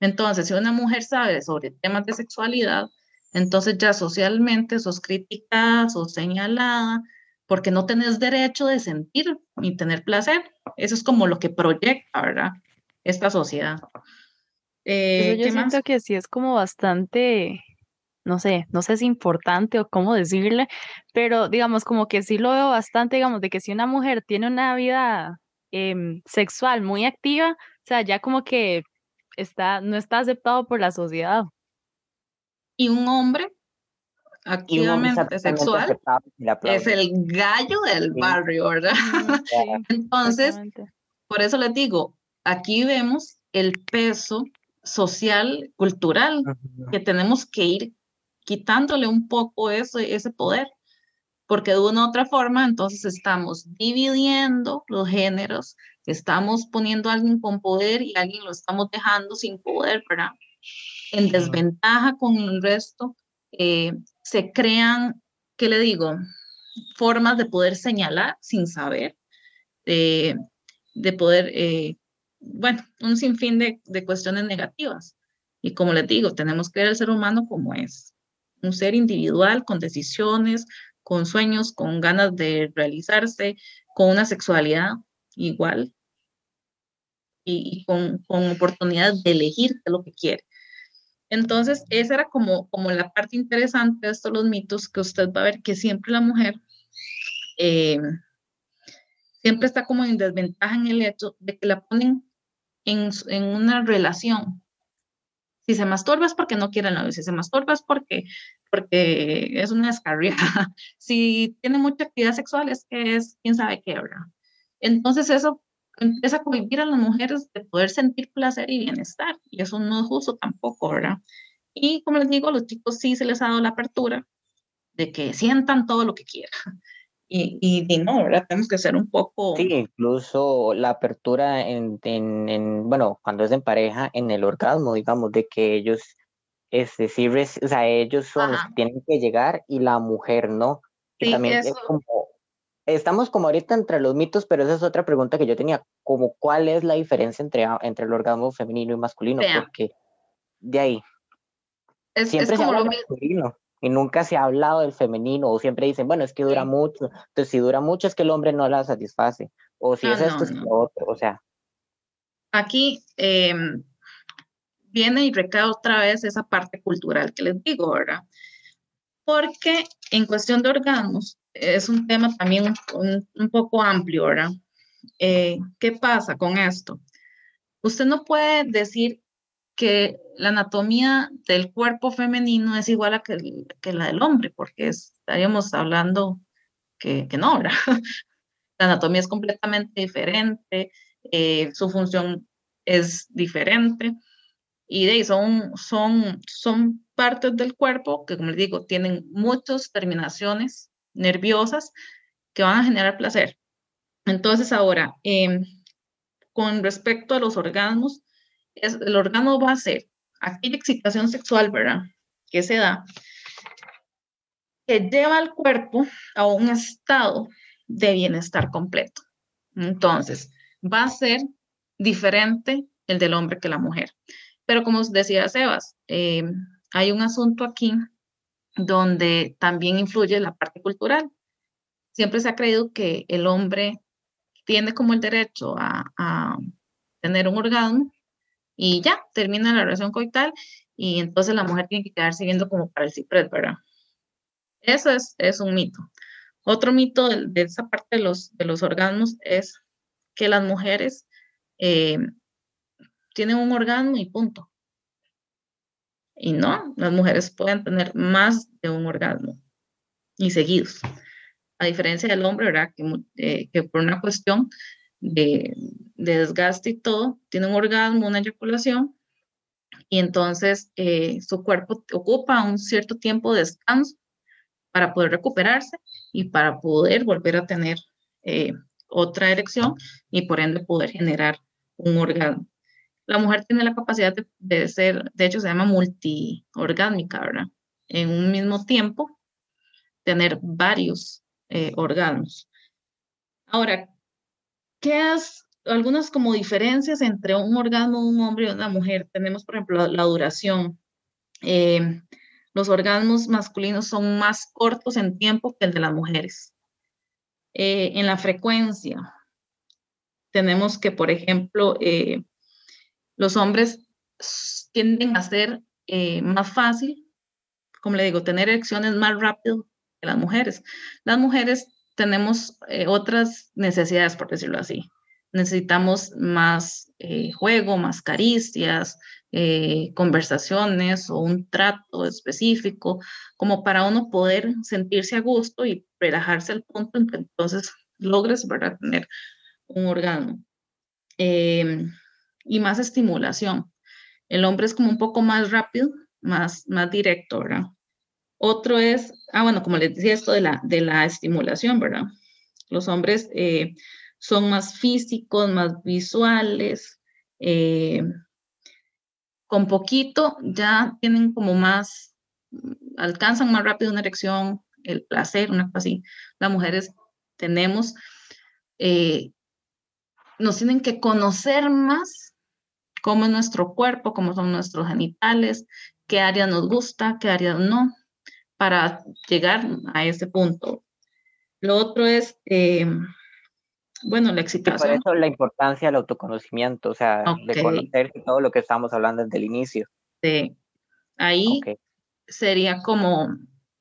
Entonces, si una mujer sabe sobre temas de sexualidad, entonces ya socialmente sos criticada, sos señalada, porque no tenés derecho de sentir ni tener placer. Eso es como lo que proyecta, ¿verdad? Esta sociedad. Eh, yo siento que sí es como bastante no sé, no sé si es importante o cómo decirle, pero digamos como que sí lo veo bastante, digamos, de que si una mujer tiene una vida em, sexual muy activa, o sea, ya como que está, no está aceptado por la sociedad. Y un hombre activamente sexual es el gallo del barrio, ¿verdad? Entonces, por eso les digo, aquí vemos el peso social, cultural, que tenemos que ir quitándole un poco ese, ese poder, porque de una u otra forma entonces estamos dividiendo los géneros, estamos poniendo a alguien con poder y a alguien lo estamos dejando sin poder, ¿verdad? En desventaja con el resto, eh, se crean, ¿qué le digo? Formas de poder señalar sin saber, de, de poder, eh, bueno, un sinfín de, de cuestiones negativas. Y como les digo, tenemos que ver al ser humano como es un ser individual con decisiones, con sueños, con ganas de realizarse, con una sexualidad igual y, con, con oportunidad de elegir lo que quiere. Entonces, esa era como, como la parte interesante de estos los mitos que usted va a ver que siempre la mujer eh, siempre está como en desventaja en el hecho de que la ponen en, en una relación si se masturba es porque no quiere novio, si se masturba es porque, porque es una descarriada. Si tiene mucha actividad sexual es que es quién sabe qué, ¿verdad? Entonces eso empieza a cohibir a las mujeres de poder sentir placer y bienestar. Y eso no es justo tampoco, ¿verdad? Y como les digo, a los chicos sí se les ha dado la apertura de que sientan todo lo que quieran. Y, y, no, ¿verdad? Tenemos que ser un poco... Sí, incluso la apertura en, en, en, bueno, cuando es en pareja, en el orgasmo, digamos, de que ellos, este, sí, o sea, ellos son los que tienen que llegar y la mujer no. Y también es como, estamos como ahorita entre los mitos, pero esa es otra pregunta que yo tenía, como cuál es la diferencia entre, entre el orgasmo femenino y masculino, porque de ahí. Es, siempre es como lo masculino y nunca se ha hablado del femenino, o siempre dicen, bueno, es que dura mucho, entonces si dura mucho es que el hombre no la satisface, o si es esto, es lo otro, o sea. Aquí em, viene y recae otra vez esa parte cultural que les digo, ¿verdad? Porque en cuestión de orgasmos es un tema también un, poco amplio, ¿verdad? Eh, ¿Qué pasa con esto? Usted no puede decir que la anatomía del cuerpo femenino es igual a que, la del hombre, porque estaríamos hablando que, que no, ¿verdad? La anatomía es completamente diferente, eh, su función es diferente y de ahí son, son, son partes del cuerpo que, como les digo, tienen muchas terminaciones nerviosas que van a generar placer. Entonces, ahora, em, con respecto a los orgasmos, el órgano va a ser aquella excitación sexual, ¿verdad? Que se da, que lleva al cuerpo a un estado de bienestar completo. Entonces, va a ser diferente el del hombre que la mujer. Pero como decía Sebas, eh, hay un asunto aquí donde también influye la parte cultural. Siempre se ha creído que el hombre tiene como el derecho a, tener un orgasmo y ya, termina la relación coital y entonces la mujer tiene que quedarse viendo como para el ciprés, ¿verdad? Eso es, un mito. Otro mito de, esa parte de los, de orgasmos es que las mujeres eh, tienen un orgasmo y punto. Y no, las mujeres pueden tener más de un orgasmo y seguidos. A diferencia del hombre, ¿verdad? Que, eh, por una cuestión de, de, desgaste y todo, tiene un orgasmo, una eyaculación, y entonces eh, su cuerpo ocupa un cierto tiempo de descanso para poder recuperarse y para poder volver a tener eh, otra erección y por ende poder generar un orgasmo. La mujer tiene la capacidad de, ser, de hecho se llama multiorgásmica, ¿verdad? En un mismo tiempo, tener varios eh, orgasmos. Ahora, ¿qué es algunas como diferencias entre un orgasmo de un hombre y una mujer? Tenemos, por ejemplo, la, duración. Eh, los orgasmos masculinos son más cortos en tiempo que el de las mujeres. Eh, en la frecuencia, tenemos que, por ejemplo, eh, los hombres tienden a ser eh, más fácil, como le digo, tener erecciones más rápido que las mujeres. Las mujeres tenemos otras necesidades, por decirlo así. Necesitamos más juego, más caricias, eh, conversaciones o un trato específico, como para uno poder sentirse a gusto y relajarse al punto en que entonces logres ¿verdad? tener un orgasmo. Y más estimulación. El hombre es como un poco más rápido, más, más directo, ¿verdad? Otro es, ah, bueno, como les decía, esto de la, de la estimulación, ¿verdad? Los hombres eh, son más físicos, más visuales, eh, con poquito ya tienen como más, alcanzan más rápido una erección, el placer, una cosa así. Las mujeres tenemos, eh, nos tienen que conocer más cómo es nuestro cuerpo, cómo son nuestros genitales, qué área nos gusta, qué área no, para llegar a ese punto. Lo otro es, eh, bueno, la excitación. por eso la importancia del autoconocimiento, o sea, de conocer todo lo que estamos hablando desde el inicio. Sí. Ahí sería como...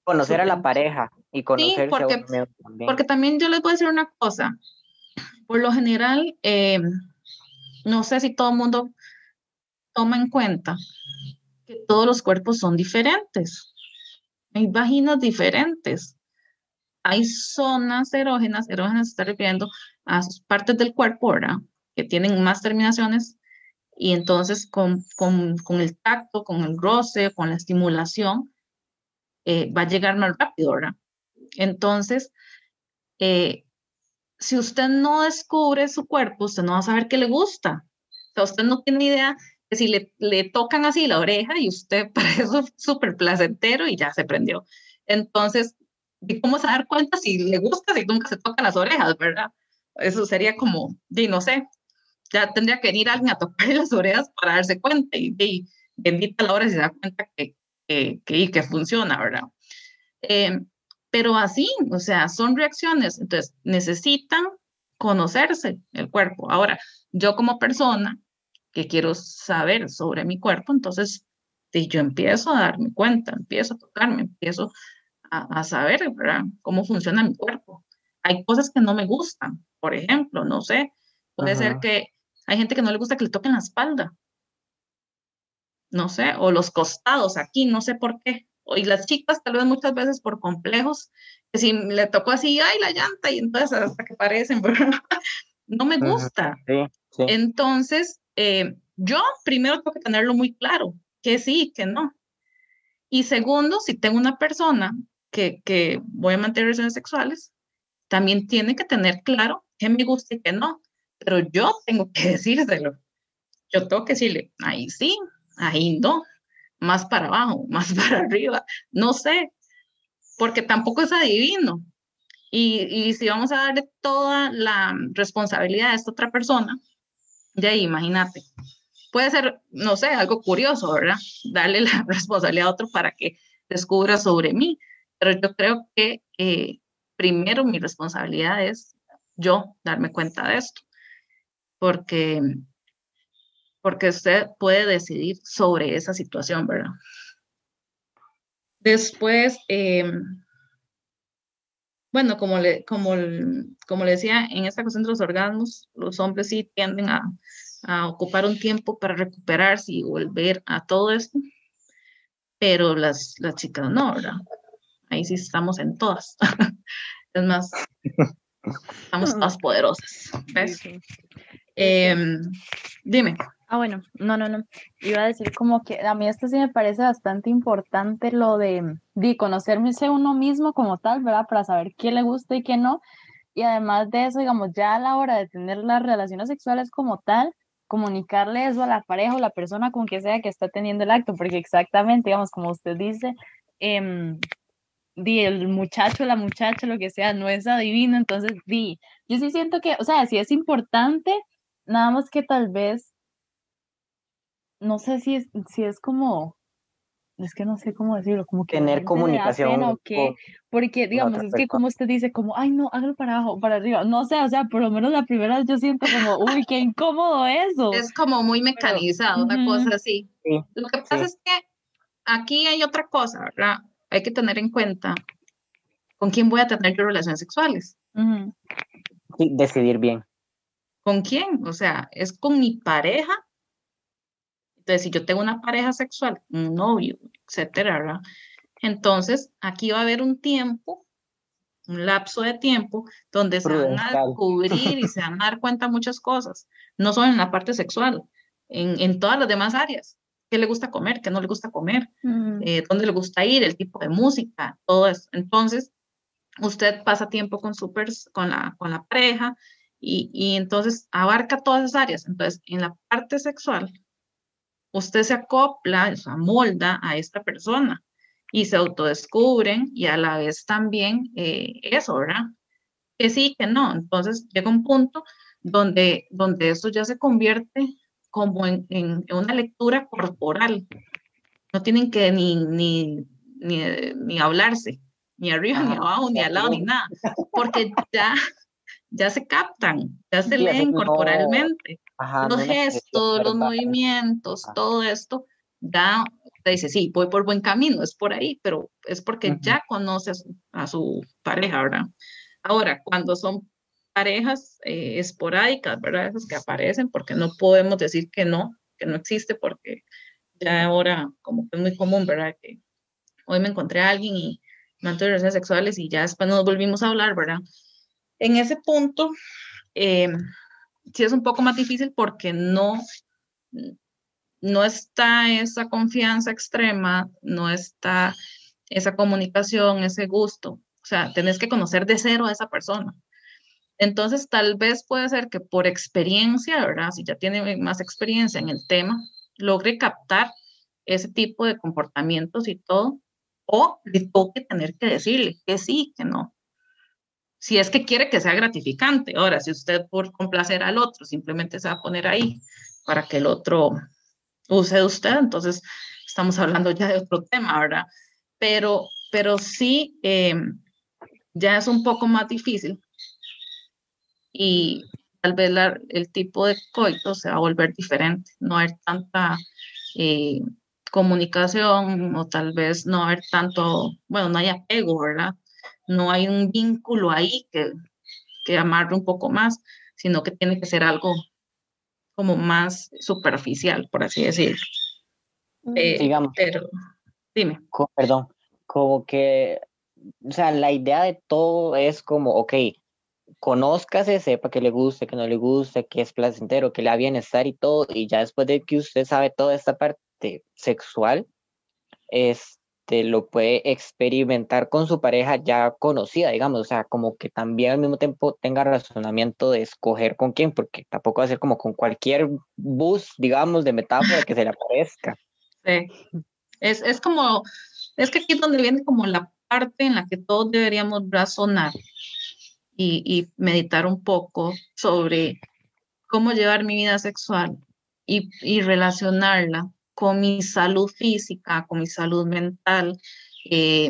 Conocer a la pareja y conocer sí, porque, también. Porque también yo les voy a decir una cosa. Por lo general, eh, no sé si todo el mundo toma en cuenta que todos los cuerpos son diferentes. Hay vaginas diferentes hay zonas erógenas, erógenas se está refiriendo a partes del cuerpo, ¿verdad? Que tienen más terminaciones y entonces con, con, con el tacto, con el roce, con la estimulación, eh, va a llegar más rápido, ¿verdad? Entonces, eh, si usted no descubre su cuerpo, usted no va a saber qué le gusta. O sea, usted no tiene idea de si le, le tocan así la oreja y usted para eso es súper placentero y ya se prendió. Entonces, ¿Y cómo se dar cuenta si le gusta si nunca se tocan las orejas, verdad? Eso sería como, di, no sé, ya tendría que venir alguien a tocarle las orejas para darse cuenta y, y bendita la hora se da cuenta que, que, que, que funciona, ¿verdad? Eh, pero así, o sea, son reacciones, entonces necesitan conocerse el cuerpo. Ahora, yo como persona que quiero saber sobre mi cuerpo, entonces si yo empiezo a darme cuenta, empiezo a tocarme, empiezo a, saber cómo funciona mi cuerpo. Hay cosas que no me gustan, por ejemplo, no sé, puede ser que hay gente que no le gusta que le toquen la espalda, no sé, o los costados aquí, no sé por qué. Y las chicas tal vez muchas veces por complejos, que si le tocó así, ay, la llanta, y entonces hasta que parecen, no me gusta. Entonces, eh, yo primero tengo que tenerlo muy claro, que sí, que no. Y segundo, si tengo una persona que, voy a mantener relaciones sexuales, también tiene que tener claro qué me gusta y qué no. Pero yo tengo que decírselo. Yo tengo que decirle, ahí sí, ahí no, más para abajo, más para arriba, no sé, porque tampoco es adivino. Y, y si vamos a darle toda la responsabilidad a esta otra persona, de ahí, imagínate. Puede ser, no sé, algo curioso, ¿verdad? Darle la responsabilidad a otro para que descubra sobre mí. Pero yo creo que eh, primero mi responsabilidad es yo darme cuenta de esto, porque, porque usted puede decidir sobre esa situación, ¿verdad? Después, em, bueno, como le, como, como le decía, en esta cuestión de los orgasmos, los hombres sí tienden a, a ocupar un tiempo para recuperarse y volver a todo esto, pero las, las chicas no, ¿verdad? Ahí sí estamos en todas. es más, estamos todas poderosas. ¿ves? Em, dime. Ah, bueno, no, no, no. Iba a decir como que a mí esto sí me parece bastante importante lo de, de conocerme uno mismo como tal, ¿verdad? Para saber qué le gusta y qué no. Y además de eso, digamos, ya a la hora de tener las relaciones sexuales como tal, comunicarle eso a la pareja o la persona con que sea que está teniendo el acto, porque exactamente, digamos, como usted dice, eh, di el muchacho, la muchacha, lo que sea, no es adivino, entonces di, yo sí siento que, o sea, sí es importante, nada más que tal vez no sé si es, si es como, es que no sé cómo decirlo, como que tener comunicación o qué, porque digamos, es que como usted dice, como, ay no, hágalo para abajo, para arriba, no sé, o sea, por lo menos la primera vez yo siento como, uy, qué incómodo eso. Es como muy mecanizado, una cosa así. Lo que pasa es que aquí hay otra cosa, ¿verdad? Hay que tener en cuenta con quién voy a tener yo relaciones sexuales. Sí, decidir bien. ¿Con quién? O sea, ¿es con mi pareja entonces, si yo tengo una pareja sexual, un novio, etcétera, ¿verdad? Entonces, aquí va a haber un tiempo, un lapso de tiempo, donde se van a descubrir y se van a dar cuenta muchas cosas, no solo en la parte sexual, en, en todas las demás áreas. ¿Qué le gusta comer? ¿Qué no le gusta comer? Eh, ¿Dónde le gusta ir? El tipo de música, todo eso. Entonces, usted pasa tiempo con, su con, la, con la pareja y, y entonces abarca todas esas áreas. Entonces, en la parte sexual, usted se acopla, se amolda a esta persona y se autodescubren y a la vez también eh, eso, ¿verdad? Que sí, que no. Entonces llega un punto donde, donde esto ya se convierte como en, en, una lectura corporal. No tienen que ni, ni, ni, ni hablarse, ni arriba, ni abajo, ni al lado, ni nada, porque ya, ya se captan, ya se leen corporalmente los gestos, los movimientos, todo esto, da, te dice, sí, voy por buen camino, es por ahí, pero es porque ya conoces a su pareja, ¿verdad? Ahora, cuando son parejas eh, esporádicas, ¿verdad? Esas que aparecen, porque no podemos decir que no, que no existe, porque ya ahora como que es muy común, ¿verdad? Que hoy me encontré a alguien y mantuve relaciones sexuales y ya después nos volvimos a hablar, ¿verdad? En ese punto, eh, sí es un poco más difícil porque no, no está esa confianza extrema, no está esa comunicación, ese gusto. O sea, tenés que conocer de cero a esa persona. Entonces, tal vez puede ser que por experiencia, ¿verdad? Si ya tiene más experiencia en el tema, logre captar ese tipo de comportamientos y todo, o le toque tener que decirle que sí, que no si es que quiere que sea gratificante. Ahora, si usted por complacer al otro simplemente se va a poner ahí para que el otro use usted, entonces estamos hablando ya de otro tema, ¿verdad? Pero, pero sí, eh, ya es un poco más difícil y tal vez el tipo de coito se va a volver diferente, no hay tanta eh, comunicación o tal vez no haber tanto, bueno, no hay apego, ¿verdad? No hay un vínculo ahí que, que amarre un poco más, sino que tiene que ser algo como más superficial, por así decirlo. Mm. Eh, Digamos. Pero, dime. perdón, como que, o sea, la idea de todo es como, ok, conózcase, sepa que le guste, que no le guste, que es placentero, que le da bienestar y todo, y ya después de que usted sabe toda esta parte sexual, es lo puede experimentar con su pareja ya conocida, digamos, o sea, como que también al mismo tiempo tenga razonamiento de escoger con quién, porque tampoco va a ser como con cualquier bus, digamos, de metáfora que se le aparezca. Sí, es, es como, es que aquí es donde viene como la parte en la que todos deberíamos razonar y, y meditar un poco sobre cómo llevar mi vida sexual y, y relacionarla con mi salud física, con mi salud mental, eh,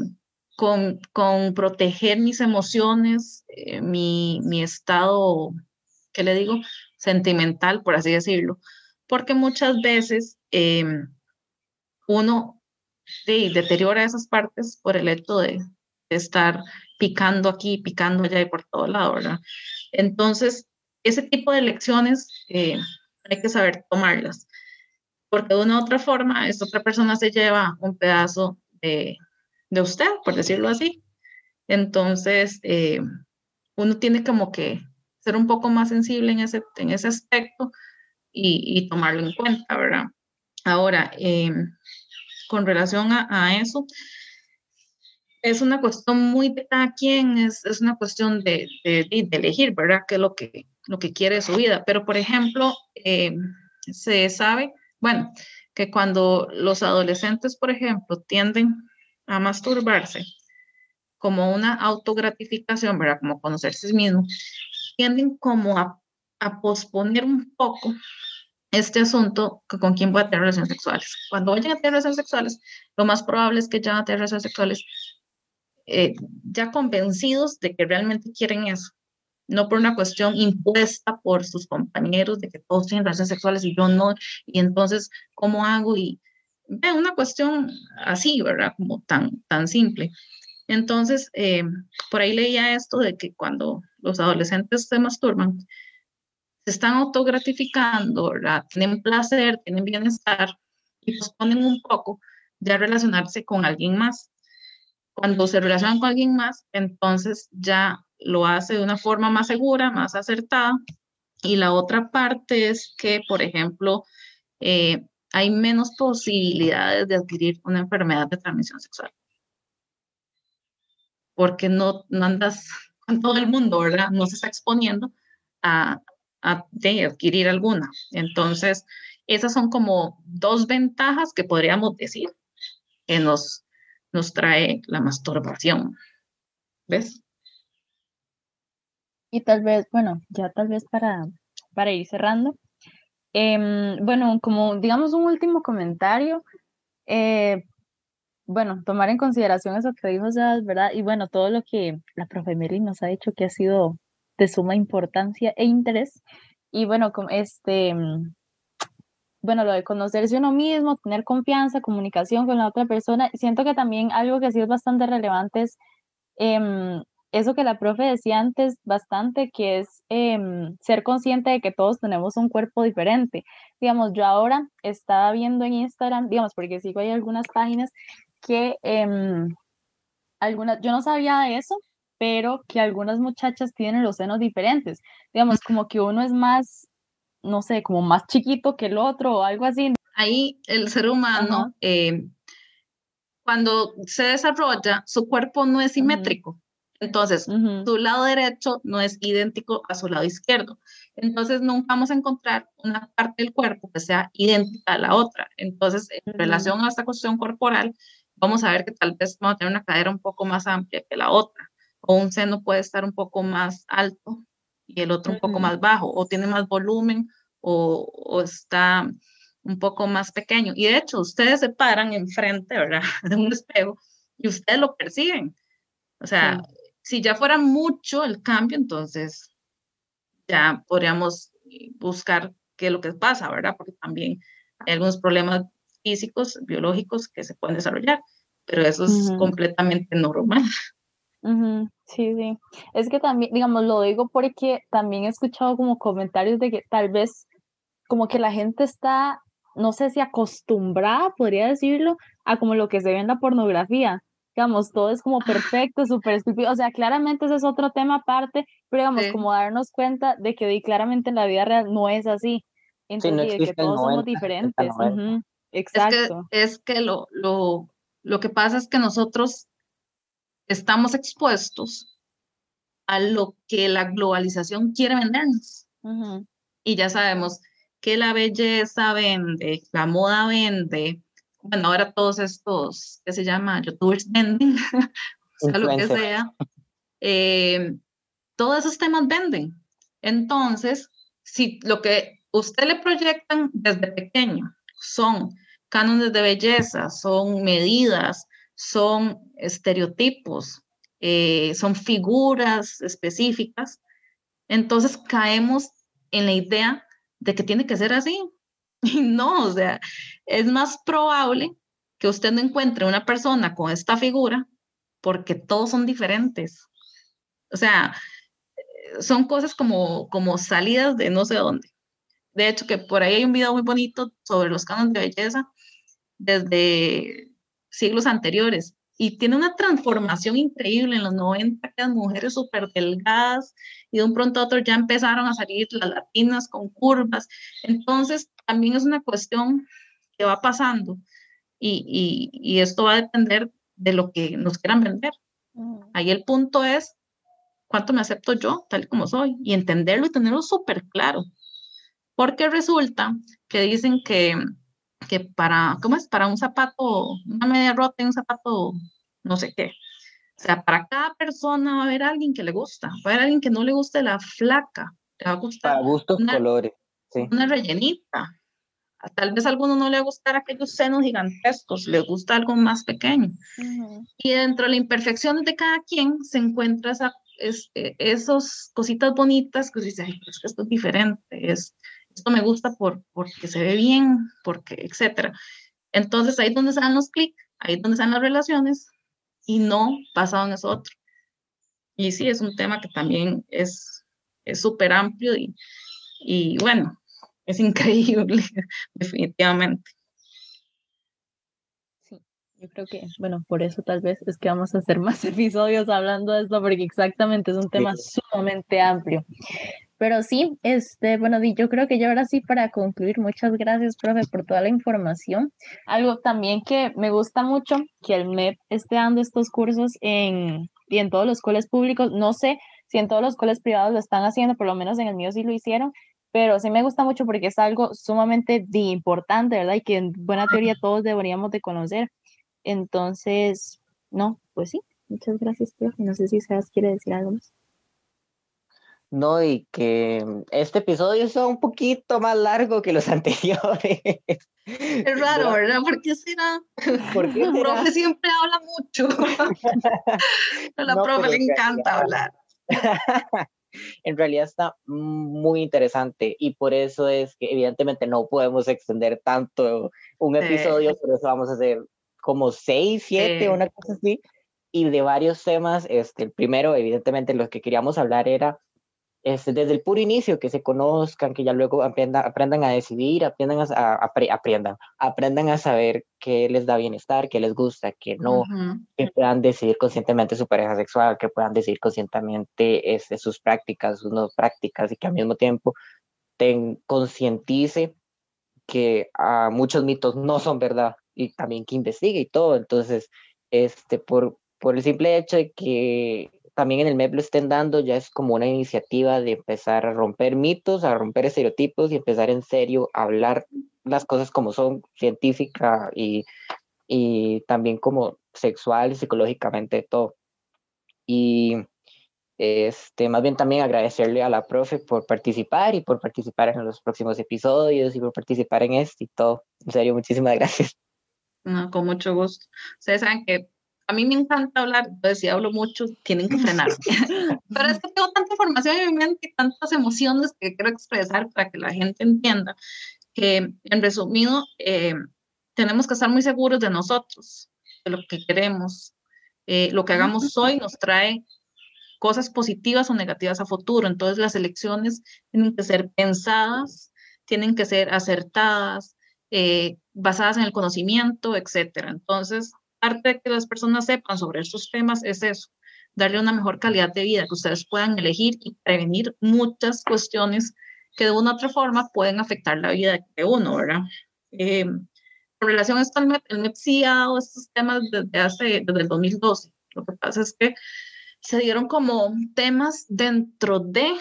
con, con, proteger mis emociones, eh, mi, mi, estado, ¿qué le digo? Sentimental, por así decirlo, porque muchas veces em, uno deteriora esas partes por el hecho de, estar picando aquí, picando allá y por todo lado, ¿verdad? Entonces, ese tipo de lecciones eh, hay que saber tomarlas, porque de una u otra forma, esta otra persona se lleva un pedazo de, de usted, por decirlo así. Entonces, eh, uno tiene como que ser un poco más sensible en ese, en ese aspecto y, tomarlo en cuenta, ¿verdad? Ahora, em, con relación a, eso, es una cuestión muy de cada quien, es, es una cuestión de, de, elegir, ¿verdad? ¿Qué es lo que, lo que quiere de su vida? Pero, por ejemplo, em, se sabe, bueno, que cuando los adolescentes, por ejemplo, tienden a masturbarse como una autogratificación, ¿verdad? Como conocerse mismo, tienden como a, a posponer un poco este asunto con quién voy a tener relaciones sexuales. Cuando vayan a tener relaciones sexuales, lo más probable es que ya van a tener relaciones sexuales eh, ya convencidos de que realmente quieren eso, no por una cuestión impuesta por sus compañeros de que todos tienen relaciones sexuales y yo no, y entonces, ¿cómo hago? Y una cuestión así, ¿verdad? Como tan, tan simple. Entonces, eh, por ahí leía esto de que cuando los adolescentes se masturban, se están autogratificando, ¿verdad? Tienen placer, tienen bienestar y posponen un poco ya relacionarse con alguien más. Cuando se relacionan con alguien más, entonces ya lo hace de una forma más segura, más acertada. Y la otra parte es que, por ejemplo, eh, hay menos posibilidades de adquirir una enfermedad de transmisión sexual. Porque no, no andas con todo el mundo, ¿verdad? No se está exponiendo a, de adquirir alguna. Entonces, esas son como dos ventajas que podríamos decir que nos, nos trae la masturbación. ¿Ves? Y tal vez, bueno, ya tal vez para, para ir cerrando. Em, bueno, como digamos un último comentario, eh, bueno, tomar en consideración eso que dijo Sebas, ¿verdad? Y bueno, todo lo que la profe Mary nos ha dicho que ha sido de suma importancia e interés. Y bueno, este, bueno, lo de conocerse uno mismo, tener confianza, comunicación con la otra persona, siento que también algo que sí es bastante relevante es em, eso que la profe decía antes bastante, que es em, ser consciente de que todos tenemos un cuerpo diferente. Digamos, yo ahora estaba viendo en Instagram, digamos, porque sigo hay algunas páginas que em, algunas, yo no sabía de eso, pero que algunas muchachas tienen los senos diferentes. Digamos, como que uno es más, no sé, como más chiquito que el otro o algo así. Ahí el ser humano, eh, cuando se desarrolla, su cuerpo no es simétrico. Entonces, su lado derecho no es idéntico a su lado izquierdo. Entonces, nunca vamos a encontrar una parte del cuerpo que sea idéntica a la otra. Entonces, en relación a esta cuestión corporal, vamos a ver que tal vez vamos a tener una cadera un poco más amplia que la otra o un seno puede estar un poco más alto y el otro un poco más bajo, o tiene más volumen o, está un poco más pequeño. Y de hecho, ustedes se paran enfrente, ¿verdad? De un espejo y ustedes lo perciben. O sea, si ya fuera mucho el cambio, entonces ya podríamos buscar qué es lo que pasa, ¿verdad? Porque también hay algunos problemas físicos, biológicos que se pueden desarrollar, pero eso es completamente normal. Sí, sí. Es que también, digamos, lo digo porque también he escuchado como comentarios de que tal vez como que la gente está, no sé si acostumbrada, podría decirlo, a como lo que se ve en la pornografía. Digamos, todo es como perfecto, súper estúpido. O sea, claramente ese es otro tema aparte, pero digamos, como darnos cuenta de que claramente en la vida real no es así. Entonces, de que todos somos diferentes. Exacto. Es que, lo, lo, lo que pasa es que nosotros estamos expuestos a lo que la globalización quiere vendernos. Y ya sabemos que la belleza vende, la moda vende, bueno, ahora todos estos, ¿qué se llama? Youtubers venden, o sea, lo que sea. Eh, todos esos temas venden. Entonces, si lo que usted le proyectan desde pequeño son cánones de belleza, son medidas, son estereotipos, eh, son figuras específicas, entonces caemos en la idea de que tiene que ser así. Y no, o sea, es más probable que usted no encuentre una persona con esta figura porque todos son diferentes. O sea, son cosas como, como salidas de no sé dónde. De hecho, que por ahí hay un video muy bonito sobre los cánones de belleza desde siglos anteriores y tiene una transformación increíble. En los 90 quedan mujeres súper delgadas y de un pronto a otro ya empezaron a salir las latinas con curvas. Entonces, también es una cuestión que va pasando y, y, y esto va a depender de lo que nos quieran vender. Mm. Ahí el punto es cuánto me acepto yo tal como soy y entenderlo y tenerlo súper claro. Porque resulta que dicen que que para, ¿cómo es? Para un zapato, una media rota y un zapato, no sé qué. O sea, para cada persona va a haber alguien que le gusta, va a haber alguien que no le guste la flaca, le va a gustar. Para gustos, colores. Sí. Una rellenita. Tal vez a alguno no le va a gustar aquellos senos gigantescos, le gusta algo más pequeño. Y dentro de la imperfección de cada quien se encuentra esa, es, e, esos cositas bonitas que dice, ay, es que esto es diferente, es, esto me gusta por, porque se ve bien, porque, etcétera. Entonces ahí es donde salen los clics, ahí es donde están las relaciones y no basado en eso otro. Y sí, es un tema que también es súper amplio y, y bueno, es increíble, definitivamente. Sí, yo creo que, bueno, por eso tal vez es que vamos a hacer más episodios hablando de esto, porque exactamente es un tema sumamente amplio. Pero sí, este, bueno, yo creo que ya ahora sí para concluir, muchas gracias, profe, por toda la información. Algo también que me gusta mucho, que el MEP esté dando estos cursos en, y en todos los coles públicos. No sé si en todos los coles privados lo están haciendo, por lo menos en el mío sí lo hicieron, pero sí me gusta mucho porque es algo sumamente importante, ¿verdad? Y que en buena teoría todos deberíamos de conocer. Entonces, no, pues sí, muchas gracias, profe. No sé si Sebas quiere decir algo más. No, y que este episodio es un poquito más largo que los anteriores. Es raro, ¿verdad? ¿Por qué será? ¿Por qué será? profe siempre habla mucho. A la profe le encanta hablar. en realidad está muy interesante y por eso es que evidentemente no podemos extender tanto un episodio, por eso vamos a hacer como seis, siete, una cosa así, y de varios temas. Este, el primero, evidentemente, lo que queríamos hablar era este, desde el puro inicio, que se conozcan, que ya luego aprendan, aprendan a decidir, aprendan a, aprendan, aprendan a saber qué les da bienestar, qué les gusta, qué no, que puedan decidir conscientemente su pareja sexual, que puedan decidir conscientemente este, sus prácticas, sus no prácticas, y que al mismo tiempo ten, concientice que a muchos mitos no son verdad y también que investigue y todo. Entonces, este, por, por el simple hecho de que también en el MEP lo estén dando, ya es como una iniciativa de empezar a romper mitos, a romper estereotipos y empezar en serio a hablar las cosas como son, científica y, y también como sexual y psicológicamente todo. Y este, más bien también agradecerle a la profe por participar y por participar en los próximos episodios y por participar en este y todo. En serio, muchísimas gracias. No, con mucho gusto. Ustedes saben que a mí me encanta hablar, entonces si hablo mucho, tienen que frenar. Pero es que tengo tanta información en mi mente y tantas emociones que quiero expresar para que la gente entienda que, en resumido, eh, tenemos que estar muy seguros de nosotros, de lo que queremos. Eh, lo que hagamos hoy nos trae cosas positivas o negativas a futuro. Entonces las elecciones tienen que ser pensadas, tienen que ser acertadas, eh, basadas en el conocimiento, etcétera. Entonces, parte de que las personas sepan sobre estos temas es eso, darle una mejor calidad de vida, que ustedes puedan elegir y prevenir muchas cuestiones que de una u otra forma pueden afectar la vida de uno, ¿verdad? Eh, en relación a esto, el MEP, el MEP sí ha dado estos temas desde, hace, desde el 2012. Lo que pasa es que se dieron como temas dentro de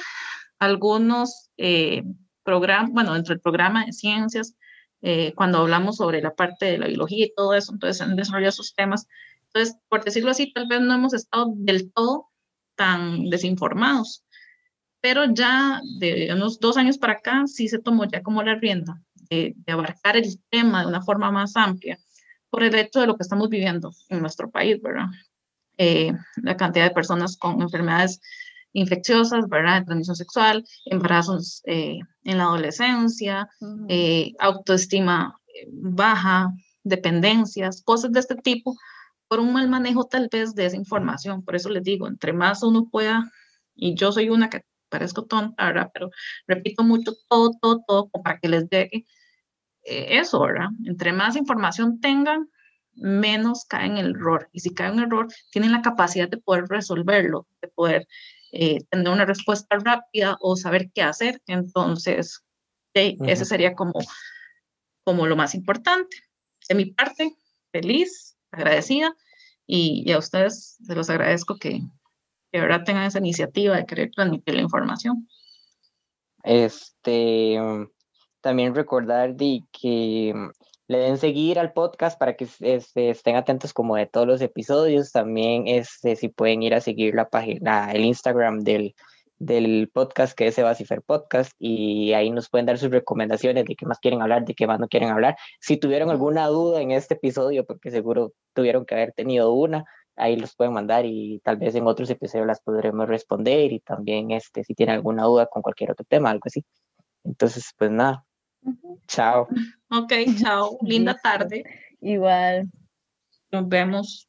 algunos eh, programas, bueno, dentro del programa de ciencias, eh, cuando hablamos sobre la parte de la biología y todo eso, entonces han desarrollado esos temas. Entonces, por decirlo así, tal vez no hemos estado del todo tan desinformados, pero ya de unos dos años para acá sí se tomó ya como la rienda de, abarcar el tema de una forma más amplia por el hecho de lo que estamos viviendo en nuestro país, ¿verdad? Eh, la cantidad de personas con enfermedades infecciosas, ¿verdad? De transmisión sexual, embarazos eh, en la adolescencia, eh, autoestima baja, dependencias, cosas de este tipo, por un mal manejo tal vez de esa información. Por eso les digo, entre más uno pueda, y yo soy una que parezco tonta, ¿verdad? Pero repito mucho todo, todo, todo, para que les llegue eso, ¿verdad? Entre más información tengan, menos caen en el error. Y si caen en error, tienen la capacidad de poder resolverlo, de poder eh, tener una respuesta rápida o saber qué hacer. Entonces, ese sería como, como lo más importante. De mi parte, feliz, agradecida y, a ustedes se los agradezco que, que verdad tengan esa iniciativa de querer transmitir la información. Este, también recordar de que le den seguir al podcast para que este, estén atentos como de todos los episodios. También este, si pueden ir a seguir la página, el Instagram del, del podcast que es Evasifer Podcast y ahí nos pueden dar sus recomendaciones de qué más quieren hablar, de qué más no quieren hablar. Si tuvieron alguna duda en este episodio, porque seguro tuvieron que haber tenido una, ahí los pueden mandar y tal vez en otros episodios las podremos responder y también este, si tienen alguna duda con cualquier otro tema, algo así. Entonces, pues nada, chao. Ok, chao. Linda tarde. Igual. Nos vemos.